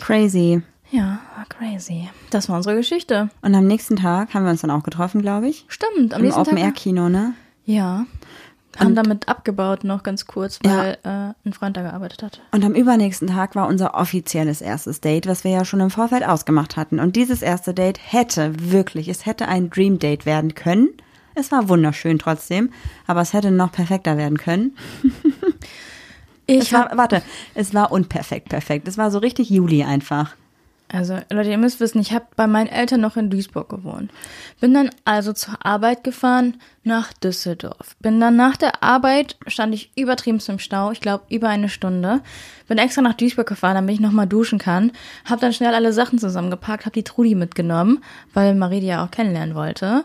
Crazy. Ja, war crazy. Das war unsere Geschichte. Und am nächsten Tag haben wir uns dann auch getroffen, glaube ich. Stimmt, am Im nächsten Tag. Open-Air-Kino, ne? Ja. Haben damit abgebaut noch ganz kurz, weil äh, ein Freund da gearbeitet hat. Und am übernächsten Tag war unser offizielles erstes Date, was wir ja schon im Vorfeld ausgemacht hatten. Und dieses erste Date hätte wirklich, es hätte ein Dream Date werden können. Es war wunderschön trotzdem, aber es hätte noch perfekter werden können. Ich war, warte, es war unperfekt perfekt. Es war so richtig Juli einfach. Also, Leute, ihr müsst wissen, ich habe bei meinen Eltern noch in Duisburg gewohnt. Bin dann also zur Arbeit gefahren nach Düsseldorf. Bin dann nach der Arbeit, stand ich übertrieben im Stau, ich glaube über eine Stunde. Bin extra nach Duisburg gefahren, damit ich nochmal duschen kann. Hab dann schnell alle Sachen zusammengepackt, hab die Trudi mitgenommen, weil Marie die ja auch kennenlernen wollte.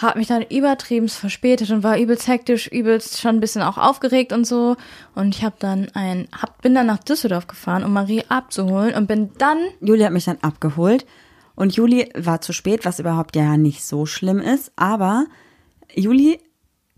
Hab mich dann übertrieben verspätet und war übelst hektisch, übelst schon ein bisschen auch aufgeregt und so. Und ich hab dann ein, hab, bin dann nach Düsseldorf gefahren, um Marie abzuholen und bin dann Juli hat mich dann abgeholt und Juli war zu spät, was überhaupt ja nicht so schlimm ist. Aber Juli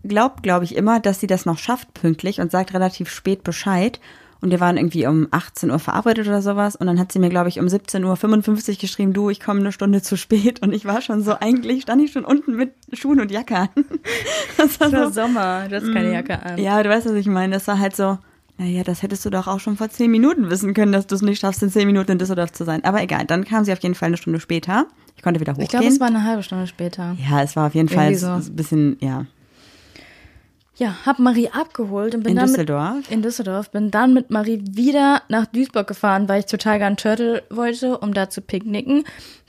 glaubt, glaube ich, immer, dass sie das noch schafft pünktlich und sagt relativ spät Bescheid. Und wir waren irgendwie um 18 Uhr verabredet oder sowas. Und dann hat sie mir, glaube ich, um 17.55 Uhr geschrieben, du, ich komme eine Stunde zu spät. Und ich war schon so, eigentlich stand ich schon unten mit Schuhen und Jacke an. Das war so, Sommer, du hast keine Jacke an. ja, du weißt, was ich meine. Das war halt so, naja, das hättest du doch auch schon vor zehn Minuten wissen können, dass du es nicht schaffst, in zehn Minuten in Düsseldorf zu sein. Aber egal, dann kam sie auf jeden Fall eine Stunde später. Ich konnte wieder hochgehen. Ich glaube, es war eine halbe Stunde später. ja, es war auf jeden Fall so. ein bisschen, ja. Ja, hab Marie abgeholt und bin In dann Düsseldorf? Mit, in Düsseldorf. Bin dann mit Marie wieder nach Duisburg gefahren, weil ich total gern Turtle wollte, um da zu picknicken.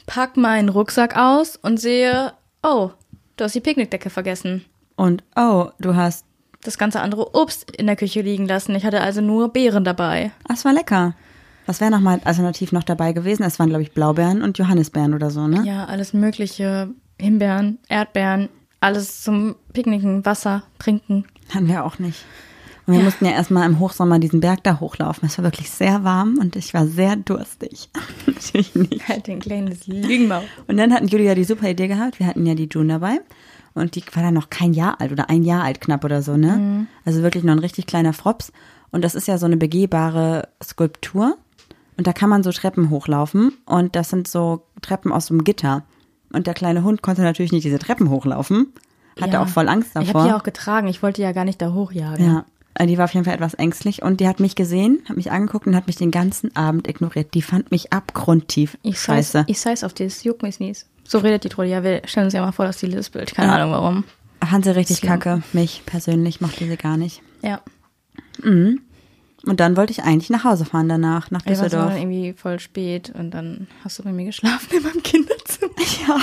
Pack meinen Rucksack aus und sehe, oh, du hast die Picknickdecke vergessen. Und oh, du hast. Das ganze andere Obst in der Küche liegen lassen. Ich hatte also nur Beeren dabei. Ach, es war lecker. Was wäre nochmal alternativ noch dabei gewesen? Es waren, glaube ich, Blaubeeren und Johannisbeeren oder so, ne? Ja, alles Mögliche. Himbeeren, Erdbeeren, alles zum Picknicken, Wasser, trinken. Hatten wir auch nicht. Und wir Ja. mussten ja erstmal im Hochsommer diesen Berg da hochlaufen. Es war wirklich sehr warm und ich war sehr durstig. Natürlich nicht. Halt den kleines Lügenmaul. Und dann hatten Julia die super Idee gehabt. Wir hatten ja die June dabei. Und die war dann noch kein Jahr alt oder ein Jahr alt knapp oder so, ne? Also wirklich noch ein richtig kleiner Frops. Und das ist ja so eine begehbare Skulptur. Und da kann man so Treppen hochlaufen. Und das sind so Treppen aus so einem Gitter. Und der kleine Hund konnte natürlich nicht diese Treppen hochlaufen. Hatte auch voll Angst davor. Ich habe die auch getragen. Ich wollte ja gar nicht da hochjagen. Ja, äh, die war auf jeden Fall etwas ängstlich und die hat mich gesehen, hat mich angeguckt und hat mich den ganzen Abend ignoriert. Die fand mich abgrundtief Ich scheiße. scheiße. Ich scheiß auf das, juckt mich nicht. So redet die Trolli. Ja, wir stellen uns ja mal vor, dass die lispelt. Keine Ja. Ahnung warum. Fand sie richtig Schlimm. kacke. Mich persönlich mochte sie gar nicht. Ja. Und dann wollte ich eigentlich nach Hause fahren danach, nach war Düsseldorf. dann irgendwie voll spät und dann hast du bei mir geschlafen in meinem Kinderzimmer. Ja.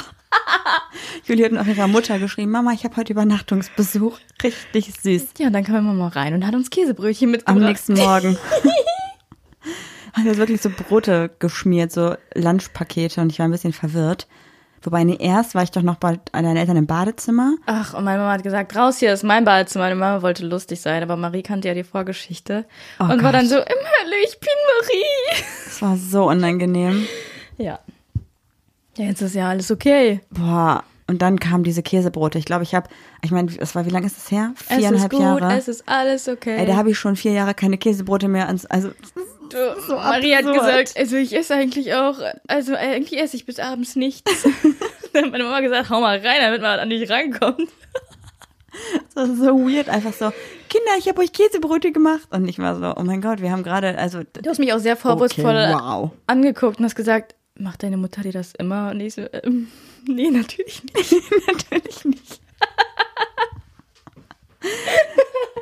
Julie hat noch ihrer Mutter geschrieben, Mama, ich habe heute Übernachtungsbesuch. Richtig süß. Ja, und dann kam Mama rein und hat uns Käsebrötchen mitgebracht. Am nächsten Morgen. hat jetzt wirklich so Brote geschmiert, so Lunchpakete und ich war ein bisschen verwirrt. Wobei, nee, erst war ich doch noch bei deinen Eltern im Badezimmer. Ach, und meine Mama hat gesagt, raus hier ist mein Badezimmer. Meine Mama wollte lustig sein, aber Marie kannte ja die Vorgeschichte. Oh und war Gott. dann so, im Hölle, ich bin Marie. Das war so unangenehm. Ja. Ja, jetzt ist ja alles okay. Boah, und dann kamen diese Käsebrote. Ich glaube, ich habe, ich meine, es war, wie lange ist es her? Es ist Viereinhalb gut, Jahre. es ist alles okay. Ey, da habe ich schon vier Jahre keine Käsebrote mehr ans, also, Du, Marie hat absurd. gesagt, also ich esse eigentlich auch, also eigentlich esse ich bis abends nichts. Dann hat meine Mama gesagt, hau mal rein, damit man an dich rankommt. das war so weird, einfach so, Kinder, ich habe euch Käsebrote gemacht. Und ich war so, oh mein Gott, wir haben gerade, also, Du hast mich auch sehr vorwurfsvoll Okay, wow. angeguckt und hast gesagt, macht deine Mutter dir das immer? Und ich so, ähm, nee, natürlich nicht. natürlich nicht.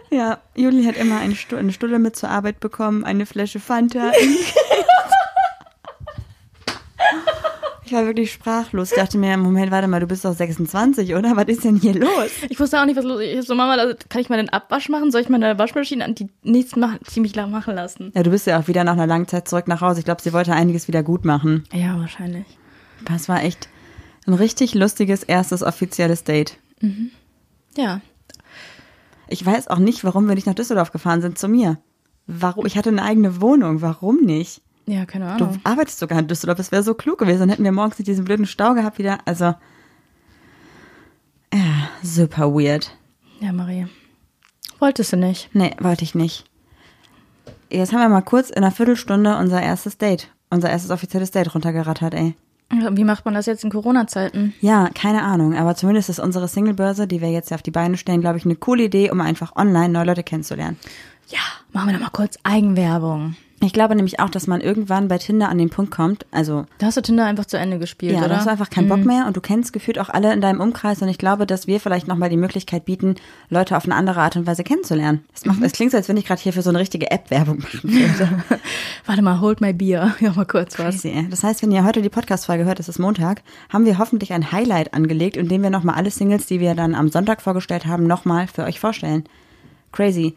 Ja, Juli hat immer eine, Stu eine Stulle mit zur Arbeit bekommen, eine Flasche Fanta. Ich war wirklich sprachlos. Ich dachte mir, Moment, warte mal, du bist doch 26, oder? Was ist denn hier los? Ich wusste auch nicht, was los ist. Ich so, Mama, da- kann ich mal den Abwasch machen? Soll ich meine Waschmaschine an die nichts machen, ziemlich lang machen lassen? Ja, du bist ja auch wieder nach einer langen Zeit zurück nach Hause. Ich glaube, sie wollte einiges wieder gut machen. Ja, wahrscheinlich. Es war echt ein richtig lustiges erstes offizielles Date. Ja. Ich weiß auch nicht, warum wir nicht nach Düsseldorf gefahren sind zu mir. Warum? Ich hatte eine eigene Wohnung. Warum nicht? Ja, keine Du Ahnung. arbeitest sogar in Düsseldorf. Das wäre so klug gewesen. Dann hätten wir morgens nicht diesen blöden Stau gehabt wieder. Also, ja, super weird. Ja, Marie. Wolltest du nicht? Nee, wollte ich nicht. Jetzt haben wir mal kurz in einer Viertelstunde unser erstes Date, unser erstes offizielles Date runtergerattert, ey. Wie macht man das jetzt in Corona-Zeiten? Ja, keine Ahnung, aber zumindest ist unsere Singlebörse, die wir jetzt auf die Beine stellen, glaube ich, eine coole Idee, um einfach online neue Leute kennenzulernen. Ja, machen wir doch mal kurz Eigenwerbung. Ich glaube nämlich auch, dass man irgendwann bei Tinder an den Punkt kommt, also Da hast du Tinder einfach zu Ende gespielt, ja, oder? da hast du einfach keinen Bock mehr und du kennst gefühlt auch alle in deinem Umkreis und ich glaube, dass wir vielleicht nochmal die Möglichkeit bieten, Leute auf eine andere Art und Weise kennenzulernen. Es macht, es klingt so, als wenn ich gerade hier für so eine richtige App Werbung machen würde. Warte mal, hold my Bier. Ja, mal kurz was. Crazy. Das heißt, wenn ihr heute die Podcast-Folge hört, es ist Montag, haben wir hoffentlich ein Highlight angelegt, in dem wir nochmal alle Singles, die wir dann am Sonntag vorgestellt haben, nochmal für euch vorstellen. Crazy.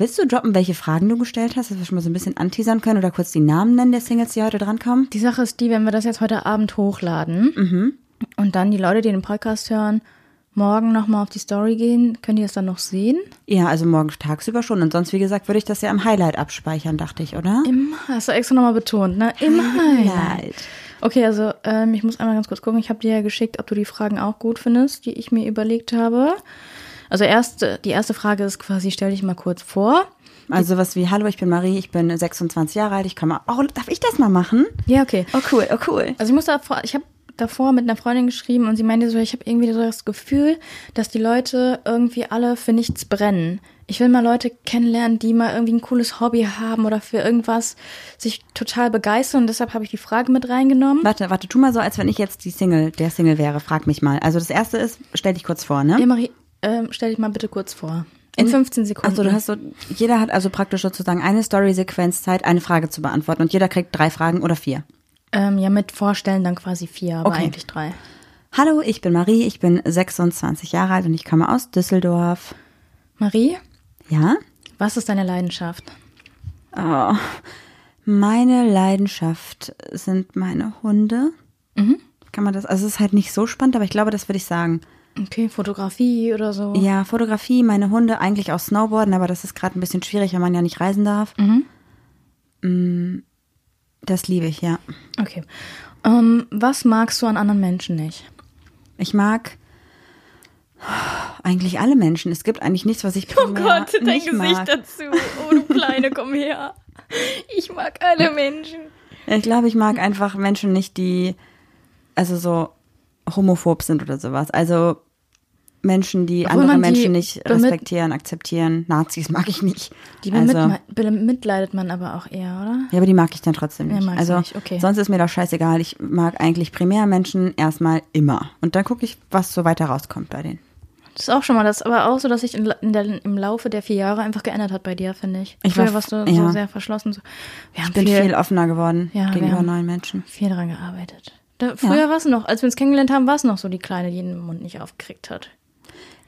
Willst du droppen, welche Fragen du gestellt hast, dass wir schon mal so ein bisschen anteasern können oder kurz die Namen nennen der Singles, die heute drankommen? Die Sache ist die, wenn wir das jetzt heute Abend hochladen und dann die Leute, die den Podcast hören, morgen nochmal auf die Story gehen, können die das dann noch sehen? Ja, also morgen tagsüber schon. Und sonst, wie gesagt, würde ich das ja im Highlight abspeichern, dachte ich, oder? Im, hast du extra nochmal betont, ne? Im Highlight. Okay, also ähm, ich muss einmal ganz kurz gucken. Ich habe dir ja geschickt, ob du die Fragen auch gut findest, die ich mir überlegt habe. Also erst, die erste Frage ist quasi, stell dich mal kurz vor. Also was wie, hallo, ich bin Marie, ich bin 26 Jahre alt, ich komme, oh, darf ich das mal machen? Ja, okay. Oh cool, oh cool. Also ich muss davor, ich habe davor mit einer Freundin geschrieben und sie meinte so, ich habe irgendwie so das Gefühl, dass die Leute irgendwie alle für nichts brennen. Ich will mal Leute kennenlernen, die mal irgendwie ein cooles Hobby haben oder für irgendwas sich total begeistern und deshalb habe ich die Frage mit reingenommen. Warte, warte, tu mal so, als wenn ich jetzt die Single, der Single wäre, frag mich mal. Also das erste ist, stell dich kurz vor, ne? Ja, Marie, ähm, stell dich mal bitte kurz vor. In 15 Sekunden. Also du hast so, jeder hat also praktisch sozusagen eine Story-Sequenz Zeit, eine Frage zu beantworten und jeder kriegt drei Fragen oder vier. Ähm, ja, mit Vorstellen dann quasi vier, aber Okay. eigentlich drei. Hallo, ich bin Marie, ich bin 26 Jahre alt und ich komme aus Düsseldorf. Marie, Ja? was ist deine Leidenschaft? Oh, meine Leidenschaft sind meine Hunde. Kann man das, also es ist halt nicht so spannend, aber ich glaube, das würde ich sagen. Okay, Fotografie oder so. Ja, Fotografie, meine Hunde, eigentlich auch Snowboarden, aber das ist gerade ein bisschen schwierig, weil man ja nicht reisen darf. Mm, Das liebe ich, ja. Okay. Ähm, was magst du an anderen Menschen nicht? Ich mag eigentlich alle Menschen. Es gibt eigentlich nichts, was ich Oh primär nicht mag. dazu. Oh, du Kleine, komm her. Ich mag alle Menschen. Ich glaube, ich mag einfach Menschen nicht, die also so homophob sind oder sowas. Also Menschen, die Obwohl andere die Menschen nicht respektieren, akzeptieren. Nazis mag ich nicht. Die also, bemitleidet man aber auch eher, oder? ja, aber die mag ich dann trotzdem Ja, nicht. du also nicht, okay. sonst ist mir das scheißegal. Ich mag eigentlich primär Menschen erstmal immer. Und dann gucke ich, was so weiter rauskommt bei denen. Das ist auch schon mal das, aber auch so, dass sich in, in der, im Laufe der vier Jahre einfach geändert hat bei dir, finde ich. Ich Früher war- warst du ja. so sehr verschlossen. So. Wir haben Ich bin viel, viel offener geworden Ja, wir gegenüber haben- neuen Menschen. viel daran gearbeitet. Da, früher war es noch, als wir uns kennengelernt haben, war es noch so die Kleine, die den Mund nicht aufgekriegt hat.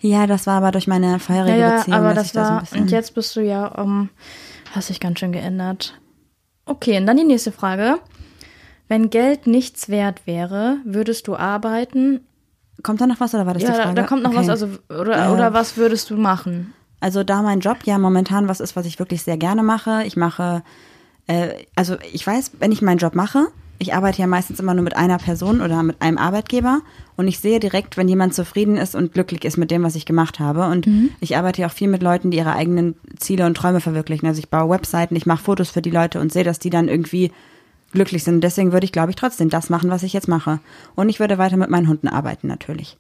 Ja, das war aber durch meine vorherige Ja, ja, Beziehung, aber das ich da so ein war, bisschen. und jetzt bist du ja, um, hast dich ganz schön geändert. Okay, und dann die nächste Frage. Wenn Geld nichts wert wäre, würdest du arbeiten? Kommt da noch was oder war das die Ja, Frage? da, da kommt noch Okay. was, also, oder, Äh, oder was würdest du machen? Also da mein Job ja momentan was ist, was ich wirklich sehr gerne mache. Ich mache, äh, also ich weiß, wenn ich meinen Job mache, ich arbeite ja meistens immer nur mit einer Person oder mit einem Arbeitgeber und ich sehe direkt, wenn jemand zufrieden ist und glücklich ist mit dem, was ich gemacht habe. Und ich arbeite ja auch viel mit Leuten, die ihre eigenen Ziele und Träume verwirklichen. Also ich baue Webseiten, ich mache Fotos für die Leute und sehe, dass die dann irgendwie glücklich sind. Und deswegen würde ich, glaube ich, trotzdem das machen, was ich jetzt mache. Und ich würde weiter mit meinen Hunden arbeiten, natürlich.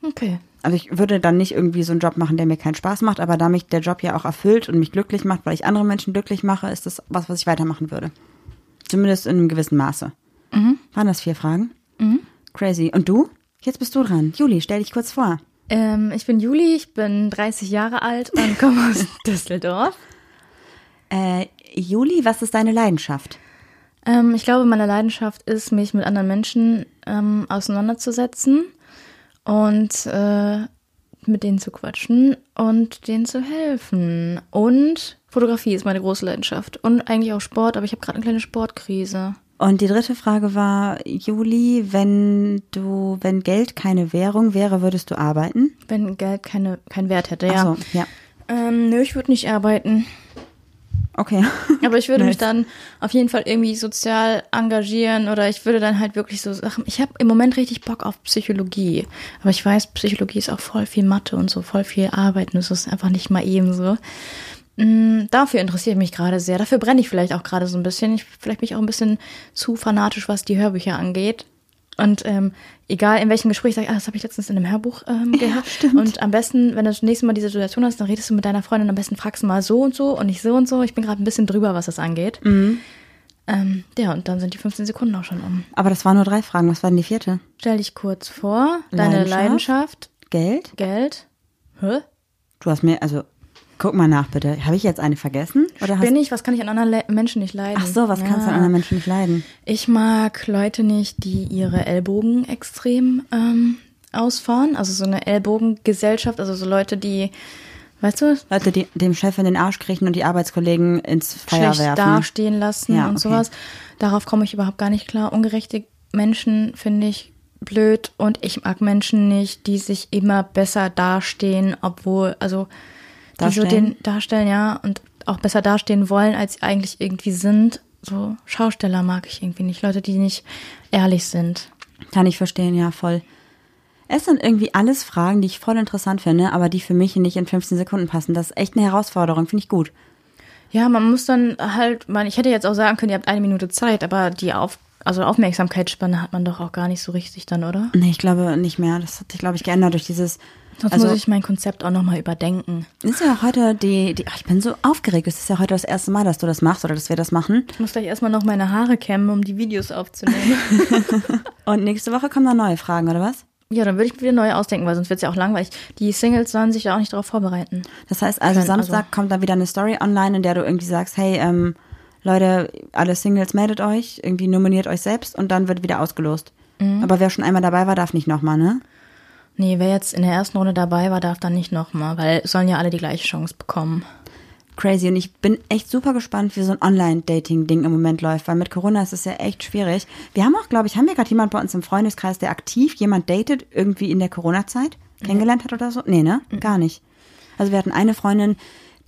Okay. Also ich würde dann nicht irgendwie so einen Job machen, der mir keinen Spaß macht, aber da mich der Job ja auch erfüllt und mich glücklich macht, weil ich andere Menschen glücklich mache, ist das was, was ich weitermachen würde. Zumindest in einem gewissen Maße. Waren das vier Fragen? Crazy. Und du? Jetzt bist du dran. Juli, stell dich kurz vor. Ähm, ich bin Juli, ich bin 30 Jahre alt und komme aus Düsseldorf. Äh, Juli, was ist deine Leidenschaft? Ähm, ich glaube, meine Leidenschaft ist, mich mit anderen Menschen ähm, auseinanderzusetzen und äh, mit denen zu quatschen und denen zu helfen. Und Fotografie ist meine große Leidenschaft. Und eigentlich auch Sport, aber ich habe gerade eine kleine Sportkrise. Und die dritte Frage war, Juli, wenn du, wenn Geld keine Währung wäre, würdest du arbeiten? Wenn Geld keine, keinen Wert hätte, ja. Ach so, ja. Ähm, nö, ich würde nicht arbeiten. Okay. Aber ich würde mich Nice. dann auf jeden Fall irgendwie sozial engagieren oder ich würde dann halt wirklich so Sachen. Ich habe im Moment richtig Bock auf Psychologie. Aber ich weiß, Psychologie ist auch voll viel Mathe und so, voll viel Arbeiten. Das ist einfach nicht mal eben so. Mm, Dafür interessiere ich mich gerade sehr. Dafür brenne ich vielleicht auch gerade so ein bisschen. Ich vielleicht bin ich auch ein bisschen zu fanatisch, was die Hörbücher angeht. Und ähm, egal in welchem Gespräch sage ich, ah, das habe ich letztens in einem Hörbuch ähm, gehört. und am besten, wenn du das nächste Mal diese Situation hast, dann redest du mit deiner Freundin, am besten fragst du mal so und so und nicht so und so. Ich bin gerade ein bisschen drüber, was das angeht. Ähm, ja, und dann sind die 15 Sekunden auch schon um. Aber das waren nur drei Fragen. Was war denn die vierte? Stell dich kurz vor, deine Leidenschaft? Leidenschaft, Geld? Geld. Hä? Du hast mir, also, guck mal nach, bitte. Habe ich jetzt eine vergessen? Oder Bin ich, was kann ich an anderen Le Menschen nicht leiden? Ach so, was kannst du an anderen Menschen nicht leiden? Ich mag Leute nicht, die ihre Ellbogen extrem ähm, ausfahren. Also so eine Ellbogengesellschaft, also so Leute, die, weißt du, Leute, die dem Chef in den Arsch kriechen und die Arbeitskollegen ins Feuer schlecht werfen. dastehen lassen Ja, und okay. sowas. Darauf komme ich überhaupt gar nicht klar. Ungerechte Menschen finde ich blöd und ich mag Menschen nicht, die sich immer besser dastehen, obwohl, also die so Darstellen? den darstellen, ja, und auch besser dastehen wollen, als sie eigentlich irgendwie sind. So Schausteller mag ich irgendwie nicht. Leute, die nicht ehrlich sind. Kann ich verstehen, ja, voll. Es sind irgendwie alles Fragen, die ich voll interessant finde, aber die für mich nicht in 15 Sekunden passen. Das ist echt eine Herausforderung, finde ich gut. Ja, man muss dann halt, man, ich hätte jetzt auch sagen können, ihr habt eine Minute Zeit, aber die auf, also Aufmerksamkeitsspanne hat man doch auch gar nicht so richtig dann, oder? Nee, ich glaube nicht mehr. Das hat sich, glaube ich, geändert durch dieses. Sonst also, muss ich mein Konzept auch nochmal überdenken. ist ja heute die, die. Ach, ich bin so aufgeregt. Es ist ja heute das erste Mal, dass du das machst oder dass wir das machen. Ich muss gleich erstmal noch meine Haare kämmen, um die Videos aufzunehmen. Und nächste Woche kommen dann neue Fragen, oder was? Ja, dann würde ich wieder neu ausdenken, weil sonst wird es ja auch langweilig. Die Singles sollen sich ja auch nicht darauf vorbereiten. Das heißt also, Schön, Samstag also- kommt dann wieder eine Story online, in der du irgendwie sagst, hey, ähm, Leute, alle Singles meldet euch, irgendwie nominiert euch selbst und dann wird wieder ausgelost. Mhm. Aber wer schon einmal dabei war, darf nicht nochmal, ne? Nee, wer jetzt in der ersten Runde dabei war, darf dann nicht nochmal, weil sollen ja alle die gleiche Chance bekommen. Crazy. Und ich bin echt super gespannt, wie so ein Online-Dating-Ding im Moment läuft, weil mit Corona ist es ja echt schwierig. Wir haben auch, glaube ich, haben wir gerade jemand bei uns im Freundeskreis, der aktiv jemand datet, irgendwie in der Corona-Zeit kennengelernt hat oder so? Nee, ne? Gar nicht. Also wir hatten eine Freundin,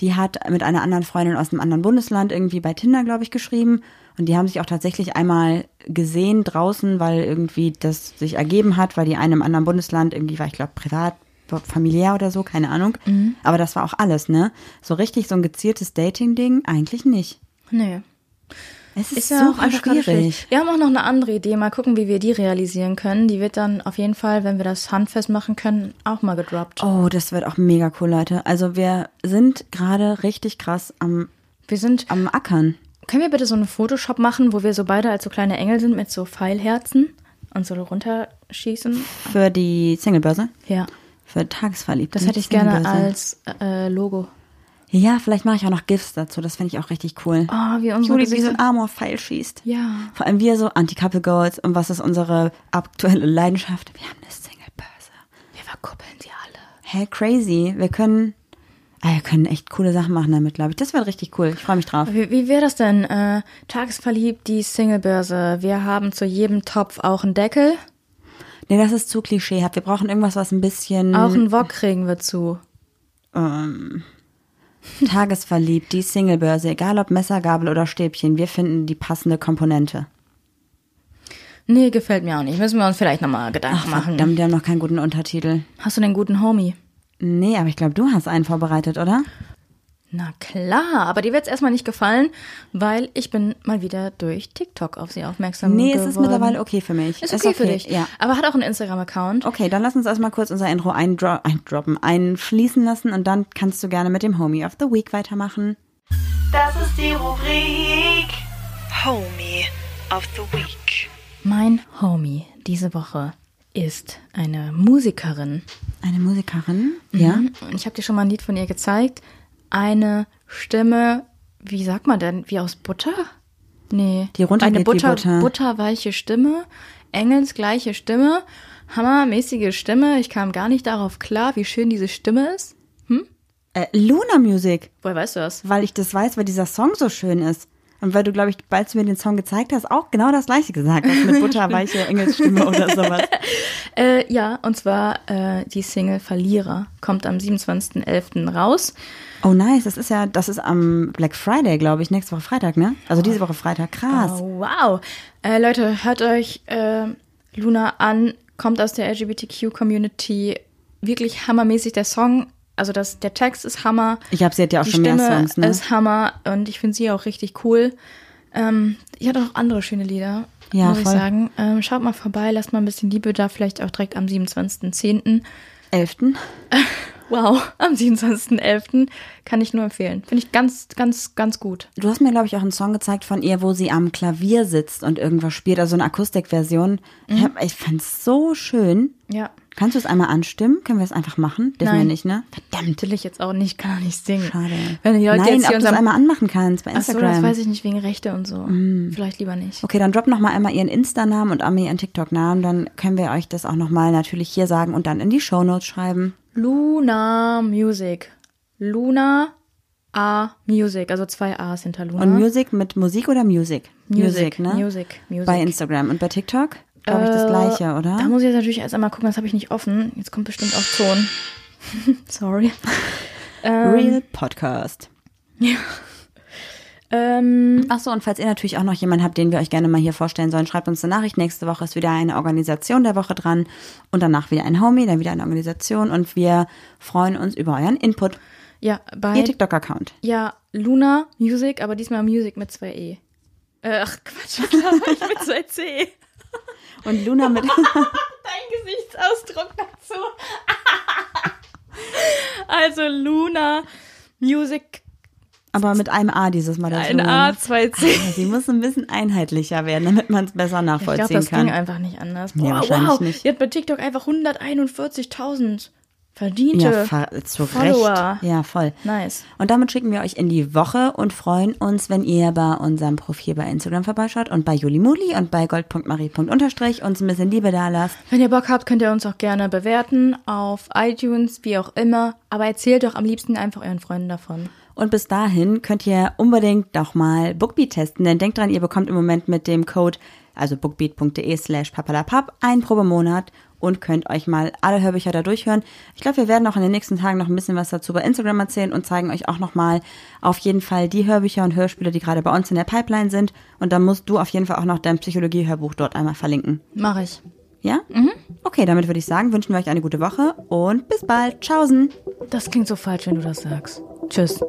die hat mit einer anderen Freundin aus einem anderen Bundesland irgendwie bei Tinder, glaube ich, geschrieben. Und die haben sich auch tatsächlich einmal gesehen draußen, weil irgendwie das sich ergeben hat, weil die eine im anderen Bundesland irgendwie war, ich glaube, privat, familiär oder so, keine Ahnung. Aber das war auch alles, ne? So richtig so ein gezieltes Dating-Ding eigentlich nicht. Nee. Es ist, Ist ja auch schwierig. schwierig. Wir haben auch noch eine andere Idee. Mal gucken, wie wir die realisieren können. Die wird dann auf jeden Fall, wenn wir das handfest machen können, auch mal gedroppt. Oh, das wird auch mega cool, Leute. Also wir sind gerade richtig krass am, Wir sind, am Ackern. können wir bitte so eine Photoshop machen, wo wir so beide als so kleine Engel sind mit so Pfeilherzen und so runterschießen? Für die Singlebörse. Ja. Für Tagesverliebte. Das hätte ich gerne als äh, Logo. Ja, vielleicht mache ich auch noch GIFs dazu. Das finde ich auch richtig cool. Oh, wie unsere Juli, wie so ein Amor-Pfeil schießt. Ja. Vor allem wir so Anti-Couple Goals. Und was ist unsere aktuelle Leidenschaft? Wir haben eine Singlebörse. Wir verkuppeln sie alle. Hä, crazy. Wir können, ah, wir können echt coole Sachen machen damit, glaube ich. Das wird richtig cool. Ich freue mich drauf. Wie, wie wäre das denn? Äh, tagesverliebt, die Singlebörse. Wir haben zu jedem Topf auch einen Deckel. Nee, das ist zu klischeehaft. Wir brauchen irgendwas, was ein bisschen Auch einen Wok kriegen wir zu. ähm, tagesverliebt, die Singlebörse, egal ob Messer, Gabel oder Stäbchen. Wir finden die passende Komponente. Nee, gefällt mir auch nicht. Müssen wir uns vielleicht nochmal Gedanken Ach, machen. verdammt, die haben noch keinen guten Untertitel. Hast du den guten Homie? Nee, aber ich glaube, du hast einen vorbereitet, oder? Na klar, aber dir wird's erstmal nicht gefallen, weil ich bin mal wieder durch TikTok auf sie aufmerksam Nee, geworden. es ist mittlerweile okay für mich. Ist okay, für dich. Ja. Aber hat auch einen Instagram-Account. Okay, dann lass uns erstmal kurz unser Intro eindro eindroppen, einfließen lassen und dann kannst du gerne mit dem Homie of the Week weitermachen. Das ist die Rubrik Homie of the Week. Mein Homie diese Woche ist eine Musikerin. Eine Musikerin? Ja. Mhm. Und ich habe dir schon mal ein Lied von ihr gezeigt. Eine Stimme, wie sagt man denn, wie aus Butter? Nee. Die runtergeht Eine Butter, Butter. butterweiche Stimme, engelsgleiche Stimme, hammermäßige Stimme. Ich kam gar nicht darauf klar, wie schön diese Stimme ist. Äh, Luna Music, Woher weißt du das? weil ich das weiß, weil dieser Song so schön ist. Und weil du, glaube ich, bald du mir den Song gezeigt hast, auch genau das gleiche gesagt hast mit butterweiche Engelsstimme oder sowas. Äh, ja, und zwar äh, die Single Verlierer kommt am 27.11. raus. Oh nice, das ist ja, das ist am Black Friday, glaube ich, nächste Woche Freitag, ne? Also diese Woche Freitag, krass. Oh, wow. Äh, Leute, hört euch äh, Luna an, kommt aus der LGBTQ-Community. Wirklich hammermäßig der Song. Also das, der Text ist Hammer. Ich glaube, sie hat ja auch Die schon Stimme mehr Songs, ne? ist Hammer und ich finde sie auch richtig cool. Ähm, ich hatte auch andere schöne Lieder, Ja, muss voll. ich sagen. Ähm, schaut mal vorbei, lasst mal ein bisschen Liebe da, vielleicht auch direkt am 27.10. Elften. Wow, am 27.11. kann ich nur empfehlen. Finde ich ganz, ganz, ganz gut. Du hast mir, glaube ich, auch einen Song gezeigt von ihr, wo sie am Klavier sitzt und irgendwas spielt, also eine Akustikversion. Ich, hab- ich fand's so schön. Ja. Kannst du es einmal anstimmen? Können wir es einfach machen? Dürfen wir Nein. nicht, ne? Verdammt, will ich jetzt auch nicht, kann auch nicht singen. Schade. Wenn die Leute Nein, jetzt ob hier du es einmal anmachen kannst bei Ach so, Instagram. das weiß ich nicht wegen Rechte und so. Vielleicht lieber nicht. Okay, dann drop noch mal einmal ihren Insta-Namen und einmal ihren TikTok-Namen, dann können wir euch das auch noch mal natürlich hier sagen und dann in die Shownotes schreiben. Luna Music. Luna A Music, also zwei A's hinter Luna. Und Music mit Musik oder Music? Music, ne? Music, Music. Bei Instagram und bei TikTok? Glaube ich das Äh, gleiche, oder? Da muss ich jetzt natürlich erst einmal gucken, das habe ich nicht offen. Jetzt kommt bestimmt auch Ton. Sorry. Real Podcast. Ähm, Ach so, und falls ihr natürlich auch noch jemanden habt, den wir euch gerne mal hier vorstellen sollen, schreibt uns eine Nachricht. Nächste Woche ist wieder eine Organisation der Woche dran und danach wieder ein Homie, dann wieder eine Organisation und wir freuen uns über euren Input. Ja, bei Ihr TikTok-Account. ja, Luna Music, aber diesmal Music mit zwei E. Äh, ach Quatsch, ich mit zwei C? Und Luna mit. Dein Gesichtsausdruck dazu. also Luna Music Aber mit einem A dieses Mal. Ein A, zwei C. Ah, Sie muss ein bisschen einheitlicher werden, damit man es besser Ich nachvollziehen glaube, das kann. ging einfach nicht anders. Boah, wahrscheinlich wow, nicht. die hat bei TikTok einfach 141.000 verdiente ja, zu Follower. Recht. Ja, voll. Nice. Und damit schicken wir euch in die Woche und freuen uns, wenn ihr bei unserem Profil bei Instagram vorbeischaut und bei Julimuli und bei gold.marie.unterstrich uns ein bisschen Liebe da lasst. Wenn ihr Bock habt, könnt ihr uns auch gerne bewerten auf iTunes, wie auch immer. Aber erzählt doch am liebsten einfach euren Freunden davon. Und bis dahin könnt ihr unbedingt doch mal Bookbeat testen, denn denkt dran, ihr bekommt im Moment mit dem Code, also bookbeat.de slash papalapap, einen Probemonat und könnt euch mal alle Hörbücher da durchhören. Ich glaube, wir werden auch in den nächsten Tagen noch ein bisschen was dazu bei Instagram erzählen und zeigen euch auch nochmal auf jeden Fall die Hörbücher und Hörspiele, die gerade bei uns in der Pipeline sind. Und dann musst du auf jeden Fall auch noch dein Psychologie-Hörbuch dort einmal verlinken. Mach ich. Ja? Okay, damit würde ich sagen, wünschen wir euch eine gute Woche und bis bald. Tschaußen! Das klingt so falsch, wenn du das sagst. Tschüss.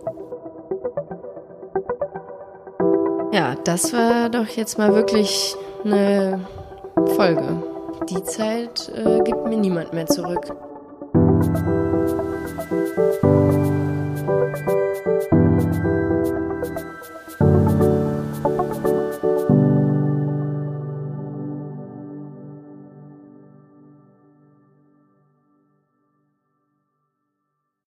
Ja, das war doch jetzt mal wirklich eine Folge die Zeit äh, gibt mir niemand mehr zurück. Musik